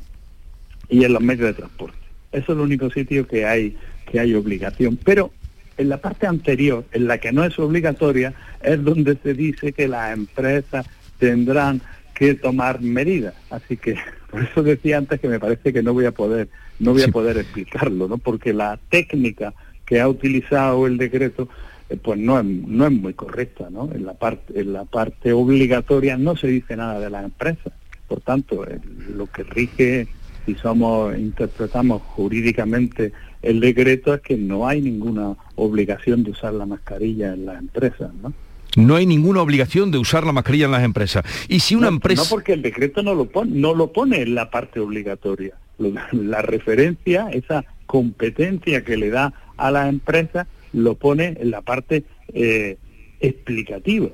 y en los medios de transporte. Eso es el único sitio que hay, que hay obligación. Pero en la parte anterior, en la que no es obligatoria, es donde se dice que las empresas tendrán que tomar medidas. Así que por eso decía antes que me parece que no voy a poder no voy a poder explicarlo, ¿no? Porque la técnica que ha utilizado el decreto eh, pues no es, no es muy correcta, ¿no? En la parte en la parte obligatoria no se dice nada de la empresa. Por tanto, eh, lo que rige si somos interpretamos jurídicamente el decreto es que no hay ninguna obligación de usar la mascarilla en las empresas, ¿no? No hay ninguna obligación de usar la mascarilla en las empresas. Y si una empresa... No, porque el decreto no lo pone, no lo pone en la parte obligatoria la referencia, esa competencia que le da a la empresa, lo pone en la parte eh, explicativa.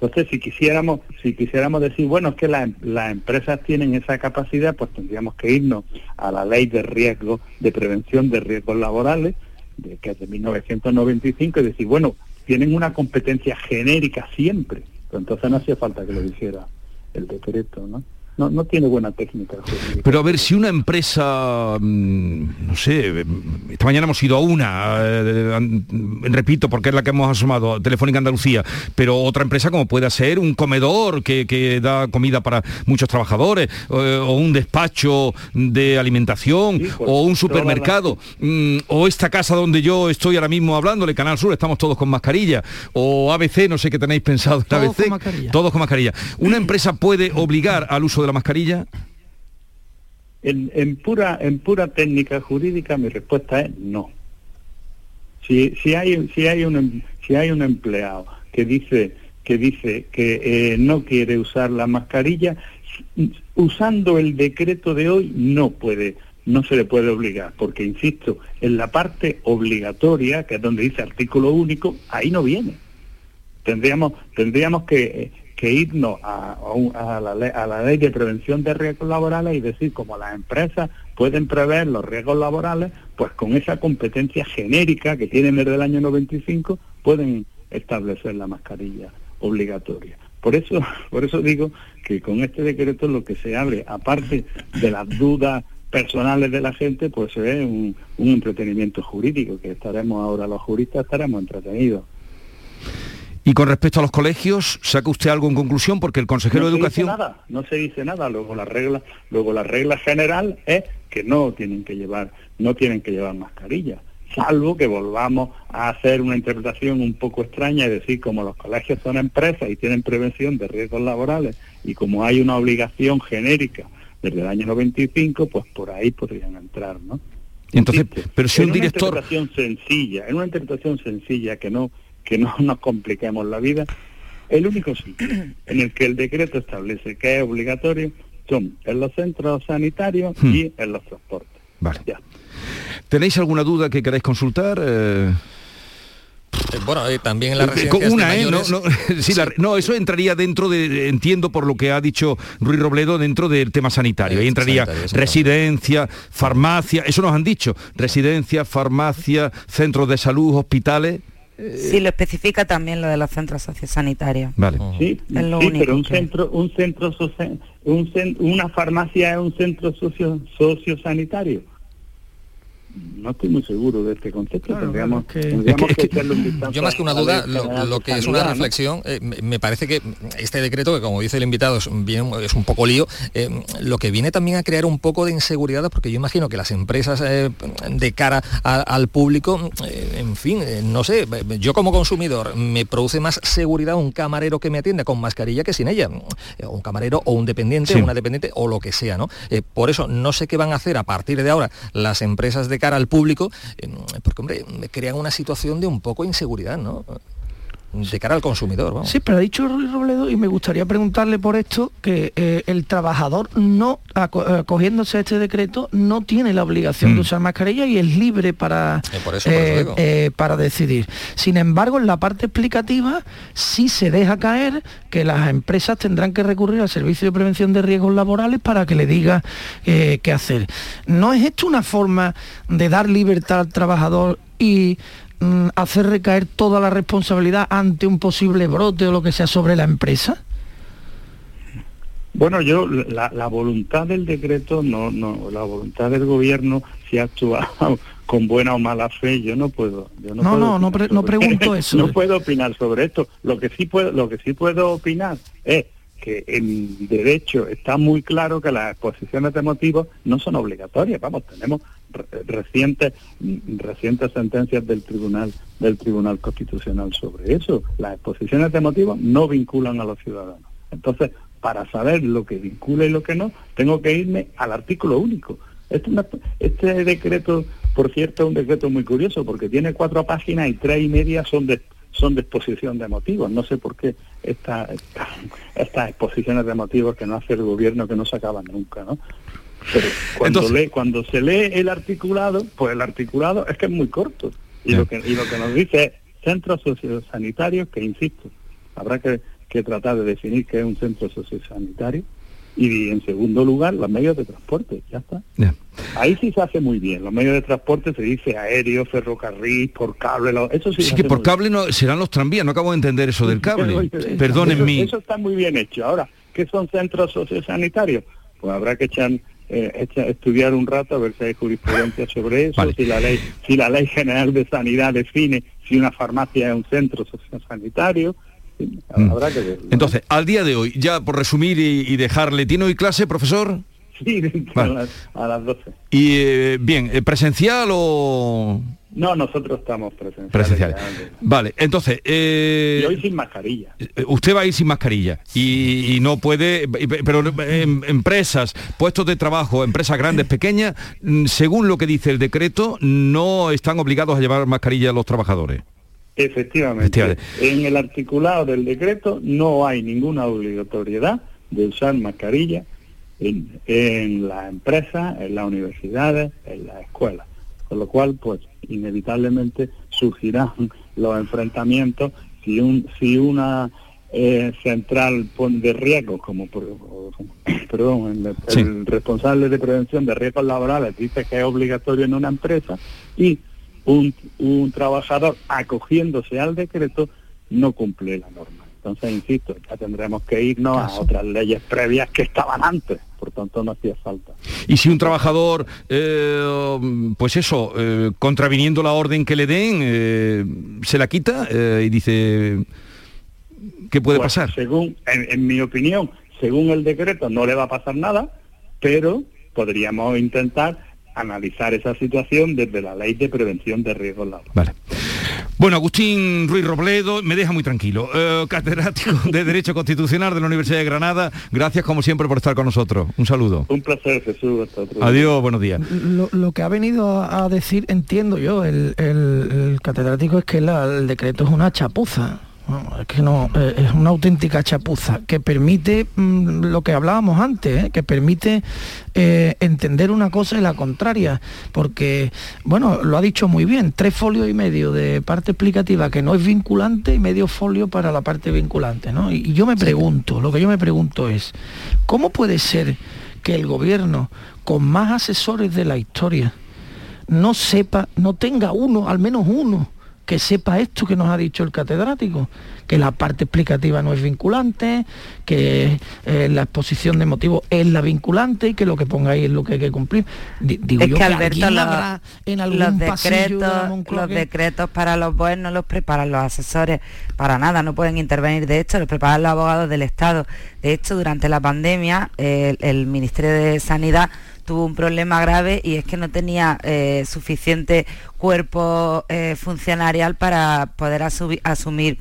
Entonces, si quisiéramos, si quisiéramos decir, bueno, es que las empresas tienen esa capacidad, pues tendríamos que irnos a la ley de riesgo, de prevención de riesgos laborales, de, que es de 1995, y decir, bueno, tienen una competencia genérica siempre. entonces no hacía falta que lo hiciera el decreto, ¿no? No, no tiene buena técnica. Pero a ver, si una empresa, mm, no sé, esta mañana hemos ido a una, eh, repito, porque es la que hemos asomado, Telefónica Andalucía, pero otra empresa como pueda ser un comedor que, da comida para muchos trabajadores, eh, o un despacho de alimentación, pues, o un supermercado, mm, o esta casa donde yo estoy ahora mismo hablándole, Canal Sur, estamos todos con mascarilla, o ABC, no sé qué tenéis pensado todos ABC, con mascarilla. todos con mascarilla. Una empresa puede obligar al uso de la mascarilla? En, pura en pura técnica jurídica mi respuesta es no. Si, si hay si hay un em, si hay un empleado que dice que dice que eh, no quiere usar la mascarilla usando el decreto de hoy no puede no se le puede obligar porque insisto en la parte obligatoria que es donde dice artículo único ahí no viene tendríamos tendríamos que eh, que irnos a, la ley, a, la ley, de prevención de riesgos laborales y decir como las empresas pueden prever los riesgos laborales, pues con esa competencia genérica que tienen desde el año 95 pueden establecer la mascarilla obligatoria. Por eso, por eso digo que con este decreto lo que se abre, aparte de las dudas personales de la gente, pues es un, un entretenimiento jurídico, que estaremos ahora los juristas estaremos entretenidos. Y con respecto a los colegios, ¿saca usted algo en conclusión? Porque el consejero no de Educación... Se dice nada, no se dice nada. Luego la regla, luego la regla general es que no tienen que llevar, no tienen que llevar mascarilla, salvo que volvamos a hacer una interpretación un poco extraña y decir como los colegios son empresas y tienen prevención de riesgos laborales y como hay una obligación genérica desde el año 95, pues por ahí podrían entrar, ¿no? Entonces, pero si en un director... una interpretación sencilla, en una interpretación sencilla que no que no nos compliquemos la vida, el único sitio en el que el decreto establece que es obligatorio son en los centros sanitarios Hmm. y en los transportes. Vale. Ya. ¿Tenéis alguna duda que queráis consultar? Eh, Eh, Bueno, eh, también en las eh, residencias una, de ¿eh? No, no, sí, la- no, eso entraría dentro de, entiendo por lo que ha dicho Ruiz Robledo, dentro del tema sanitario. Ahí entraría sanitario, residencia, farmacia, eso nos han dicho. Residencia, farmacia, centros de salud, hospitales. Sí, lo especifica también lo de los centros sociosanitarios. Vale. Sí, Es lo sí, único pero un que- centro, un centro, un cen- una farmacia es un centro socio, sociosanitario. No estoy muy seguro de este concepto. tendríamos tendríamos Es que- que echarle un vistazo Yo más que una duda, lo, que es una reflexión, eh, me parece que este decreto, que como dice el invitado, es, bien- es un poco lío, eh, lo que viene también a crear un poco de inseguridad, porque yo imagino que las empresas eh, de cara a- al público, eh, en fin, eh, no sé, yo como consumidor me produce más seguridad un camarero que me atienda con mascarilla que sin ella, Eh, un camarero o un dependiente Sí. o una dependiente o lo que sea, ¿no? Eh, por eso no sé qué van a hacer a partir de ahora las empresas de cara al público, eh, porque hombre, crean una situación de un poco inseguridad, ¿no? De cara al consumidor, vamos. Sí, pero ha dicho Ruiz Robledo y me gustaría preguntarle por esto que eh, el trabajador no, aco- acogiéndose a este decreto, no tiene la obligación Mm. de usar mascarilla y es libre para, Eh, por eso, por eso eh, digo. eh, para decidir. Sin embargo, en la parte explicativa sí se deja caer que las empresas tendrán que recurrir al Servicio de Prevención de Riesgos Laborales para que le diga eh, qué hacer. ¿No es esto una forma de dar libertad al trabajador y mm, hacer recaer toda la responsabilidad ante un posible brote o lo que sea sobre la empresa? Bueno, yo la, la voluntad del decreto, no, no, la voluntad del gobierno, si ha actuado con buena o mala fe, yo no puedo. Yo No, puedo no, no, pre- no pregunto eso. no puedo opinar sobre esto. Lo que sí puedo, lo que sí puedo opinar es que en derecho está muy claro que las exposiciones de motivos no son obligatorias. Vamos, tenemos re- recientes recientes sentencias del tribunal del tribunal constitucional sobre eso. Las exposiciones de motivos no vinculan a los ciudadanos. Entonces, para saber lo que vincula y lo que no, tengo que irme al artículo único. Este, este decreto, por cierto, es un decreto muy curioso porque tiene cuatro páginas y tres y media son de son de exposición de motivos. No sé por qué esta, esta- estas exposiciones de motivos que no hace el gobierno que no se acaban nunca, ¿no? Pero cuando, Entonces- lee- cuando se lee el articulado, pues el articulado es que es muy corto. Y, lo, que, y lo que nos dice es centros sociosanitarios, que insisto, habrá que, que tratar de definir qué es un centro sociosanitario. Y en segundo lugar, los medios de transporte, ya está. Ahí sí se hace muy bien. Los medios de transporte se dice aéreo, ferrocarril, por cable, lo- eso sí. Sí que por cable no serán los tranvías, no acabo de entender eso del cable. Perdónenme. Eso, está muy bien hecho. Ahora, ¿qué son centros sociosanitarios? Pues habrá que echar, eh, echa- estudiar un rato a ver si hay jurisprudencia sobre eso, Vale. si la ley, si la ley general de sanidad define si una farmacia es un centro sociosanitario. Sí, Habrá que ver. Entonces, al día de hoy, ya por resumir y, y dejarle, ¿tiene hoy clase, profesor? Sí, Vale. a, las, a las 12. Y eh, bien, eh, ¿presencial o No, nosotros estamos presenciales. presencial? ya. Vale, entonces, eh, Y hoy sin mascarilla. eh, usted va a ir sin mascarilla y, y no puede, pero en empresas, puestos de trabajo, empresas grandes, pequeñas, mm, según lo que dice el decreto, no están obligados a llevar mascarilla a los trabajadores. Efectivamente. Efectivamente. En el articulado del decreto no hay ninguna obligatoriedad de usar mascarilla en, en las empresas, en las universidades, en las escuelas. Con lo cual, pues, inevitablemente surgirán los enfrentamientos si un si una eh, central de riesgos, como por, perdón, el, Sí. el responsable de prevención de riesgos laborales dice que es obligatorio en una empresa y un, un trabajador acogiéndose al decreto no cumple la norma. Entonces, insisto, ya tendremos que irnos a otras leyes previas que estaban antes, por tanto no hacía falta. Y si un trabajador, eh, pues eso, eh, contraviniendo la orden que le den, eh, se la quita eh, y dice, ¿Qué puede Pues, pasar? Según, en, en mi opinión, según el decreto no le va a pasar nada, pero podríamos intentar analizar esa situación desde la ley de prevención de riesgos laborales. Vale. Bueno, Agustín Ruiz Robledo me deja muy tranquilo. Eh, catedrático de Derecho Constitucional de la Universidad de Granada. Gracias como siempre por estar con nosotros. Un saludo. Un placer, Jesús. Hasta otro día. Adiós, buenos días. Lo, lo que ha venido a decir, entiendo yo, el, el- el catedrático es que la- el decreto es una chapuza. No, es que no, eh, es una auténtica chapuza que permite mm, lo que hablábamos antes, ¿eh? que permite eh, entender una cosa y la contraria, porque, bueno, lo ha dicho muy bien, tres folios y medio de parte explicativa que no es vinculante y medio folio para la parte vinculante, ¿no? Y, y yo me pregunto, lo que yo me pregunto es, ¿cómo puede ser que el gobierno, con más asesores de la historia, no sepa, no tenga uno, al menos uno, que sepa esto que nos ha dicho el catedrático, que la parte explicativa no es vinculante, que eh, la exposición de motivos es la vinculante y que lo que ponga ahí es lo que hay que cumplir. Di- digo es yo que Alberto, los, habrá en los algún la decretos, los decretos para los BOEs no los preparan los asesores para nada, no pueden intervenir. De hecho, los preparan los abogados del Estado. De hecho, durante la pandemia, el, el Ministerio de Sanidad tuvo un problema grave y es que no tenía eh, suficiente cuerpo eh, funcionarial para poder asumir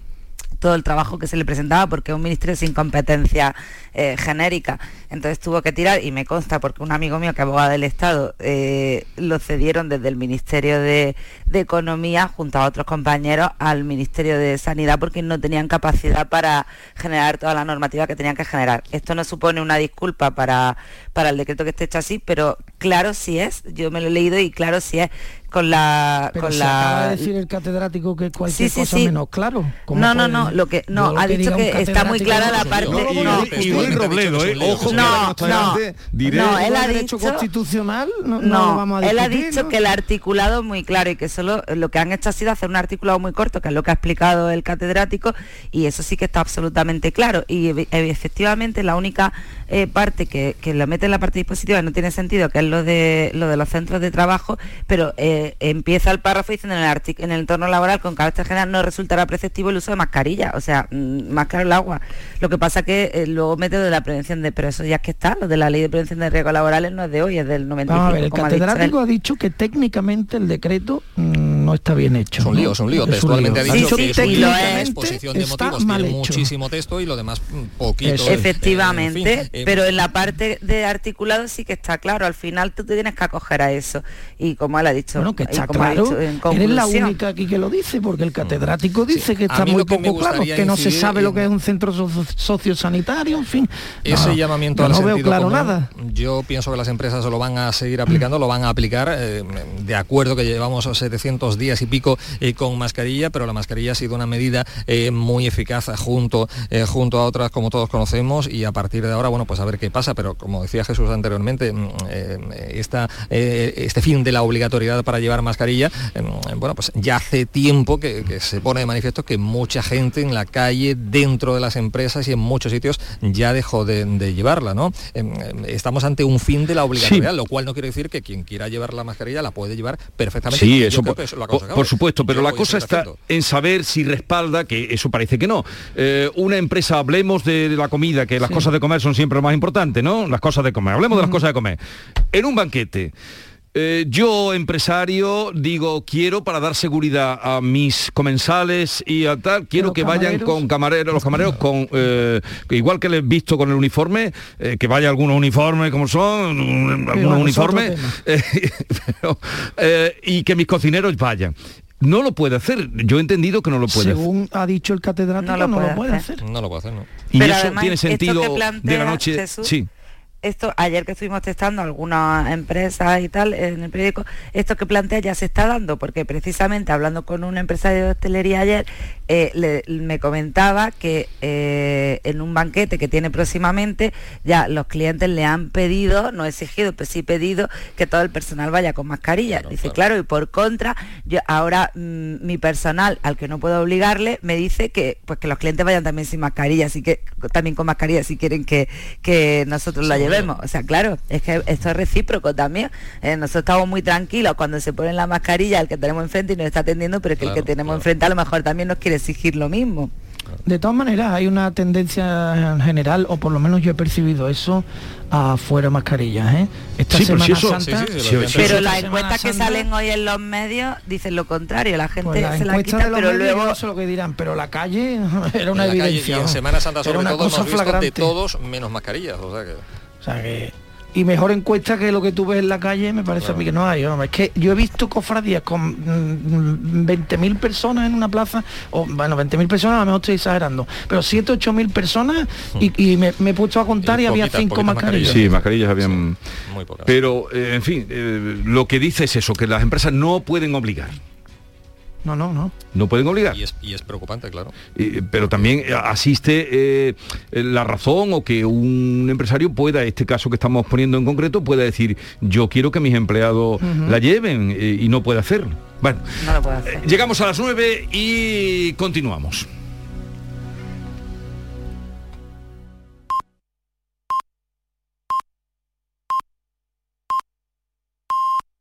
todo el trabajo que se le presentaba porque un ministerio sin competencia eh, genérica. Entonces tuvo que tirar, y me consta porque un amigo mío que abogado del Estado eh, lo cedieron desde el Ministerio de, Economía junto a otros compañeros al Ministerio de Sanidad porque no tenían capacidad para generar toda la normativa que tenían que generar. Esto no supone una disculpa para, para el decreto que esté hecho así, pero claro sí es, yo me lo he leído y claro sí es con la... Pero con se la acaba de decir el catedrático que cualquier Sí, sí, cosa sí. menos claro. ¿Cómo No, no, no, lo que no ha que dicho que está muy clara la no, parte no, no, no, y Luis Robledo, eh, ojo, que no, no, diré- no, él ha derecho dicho constitucional no, no no, lo vamos a él ha dicho ¿no? que el articulado es muy claro y que solo lo que han hecho ha sido hacer un articulado muy corto, que es lo que ha explicado el catedrático, y eso sí que está absolutamente claro. Y efectivamente la única eh, parte que, que lo mete en la parte dispositiva no tiene sentido, que es lo de lo de los centros de trabajo, pero eh, empieza el párrafo diciendo en el, en el entorno laboral con carácter general no resultará preceptivo el uso de mascarilla, o sea, mm, más claro el agua. Lo que pasa que eh, luego mete de la prevención de, pero eso ya es que está, lo de la ley de prevención de riesgos laborales no es de hoy, es del 95. Vamos a ver, el catedrático ha dicho que técnicamente el decreto mm, no está bien hecho. Es un ¿no? lío, es un lío. Es un Textualmente lío. ha dicho que es un lío. La técnicamente exposición de está motivos mal tiene hecho. muchísimo texto y lo demás mm, poquito. Eso. eh, Efectivamente, en fin, eh, pero en la parte de articulado sí que está claro. Al final tú te tienes que acoger a eso. Y como él ha dicho, Bueno, que está claro, dicho en eres la única aquí que lo dice, porque el catedrático dice que está muy poco claro, que no se sabe lo que es un centro so- sociosanitario, en fin. Ese No, llamamiento al no veo sentido claro común, nada. yo pienso que las empresas lo van a seguir aplicando, lo van a aplicar, eh, de acuerdo que llevamos 700 días y pico eh, con mascarilla, pero la mascarilla ha sido una medida eh, muy eficaz junto, eh, junto a otras como todos conocemos y a partir de ahora, bueno, pues a ver qué pasa, pero como decía Jesús anteriormente, mm, esta, este fin de la obligatoriedad para llevar mascarilla, eh, bueno, pues ya hace tiempo que, que se pone de manifiesto que mucha gente en la calle, dentro de las empresas y en muchos sitios ya dejó de, de llevarla, ¿no? Eh, eh, Estamos ante un fin de la obligatoriedad, lo cual no quiere decir que quien quiera llevar la mascarilla la puede llevar perfectamente. Sí, eso por, eso lo ha por- supuesto, pero Yo la cosa está en saber si respalda, que eso parece que no. Eh, una empresa, hablemos de la comida, que las cosas de comer son siempre lo más importantes, ¿no? Las cosas de comer, hablemos de las cosas de comer. En un banquete, eh, yo, empresario, digo, quiero para dar seguridad a mis comensales y a tal, quiero que vayan con camareros, los camareros con, eh, igual que les he visto con el uniforme, eh, que vaya algunos uniformes como son, un- algunos uniformes, eh, pero, eh, y que mis cocineros vayan. No lo puede hacer. Yo he entendido que no lo puede hacer. Según ha dicho el catedrático, no lo puede, hacer. No lo puede hacer, ¿no? Y Pero eso además, tiene sentido de la noche. Jesús, Sí. Esto ayer que estuvimos testando algunas empresas y tal en el periódico, esto que plantea ya se está dando, porque precisamente hablando con un empresario de hostelería ayer, eh, le- me comentaba que eh, en un banquete que tiene próximamente, ya los clientes le han pedido, no exigido, pero sí pedido que todo el personal vaya con mascarilla. dice, claro. y por contra, yo ahora mm, mi personal, al que no puedo obligarle, me dice que pues que los clientes vayan también sin mascarilla, así que también con mascarilla si quieren que, que nosotros la llevemos. O sea, claro, es que esto es recíproco también. Eh, nosotros estamos muy tranquilos cuando se ponen la mascarilla el que tenemos enfrente y nos está atendiendo, pero es que el que tenemos enfrente a lo mejor también nos quiere exigir lo mismo. De todas maneras, hay una tendencia en general, o por lo menos yo he percibido eso, a fuera mascarillas, ¿eh? Esta Sí, pero Semana si eso- Santa... sí, sí, sí, lo Pero las Semana encuestas que Santa, salen hoy en los medios dicen lo contrario, la gente pues la se la quita, de los pero medios, luego no sé lo que dirán, pero la calle era una En la calle evidencia. y en. Semana Santa Era sobre una todo cosa hemos visto de flagrante. todos menos mascarillas. O sea que... O sea que... Y mejor encuesta que lo que tú ves en la calle me parece a mí que no hay. vamos. Es que yo he visto cofradías con mm, 20.000 personas en una plaza, o bueno, 20.000 personas a lo mejor estoy exagerando, pero 7, 8.000 personas y, y me, me he puesto a contar y, había cinco poquitas mascarillas. Sí, mascarillas habían... Pero, eh, en fin, eh, lo que dice es eso, que las empresas no pueden obligar. No, no, no. No pueden obligar. Y es, y es preocupante, claro. Eh, pero también eh, asiste eh, la razón o que un empresario pueda, este caso que estamos poniendo en concreto, pueda decir, yo quiero que mis empleados la lleven eh, y no puede hacerlo. Bueno, no lo puede hacer. llegamos a las 9 y continuamos.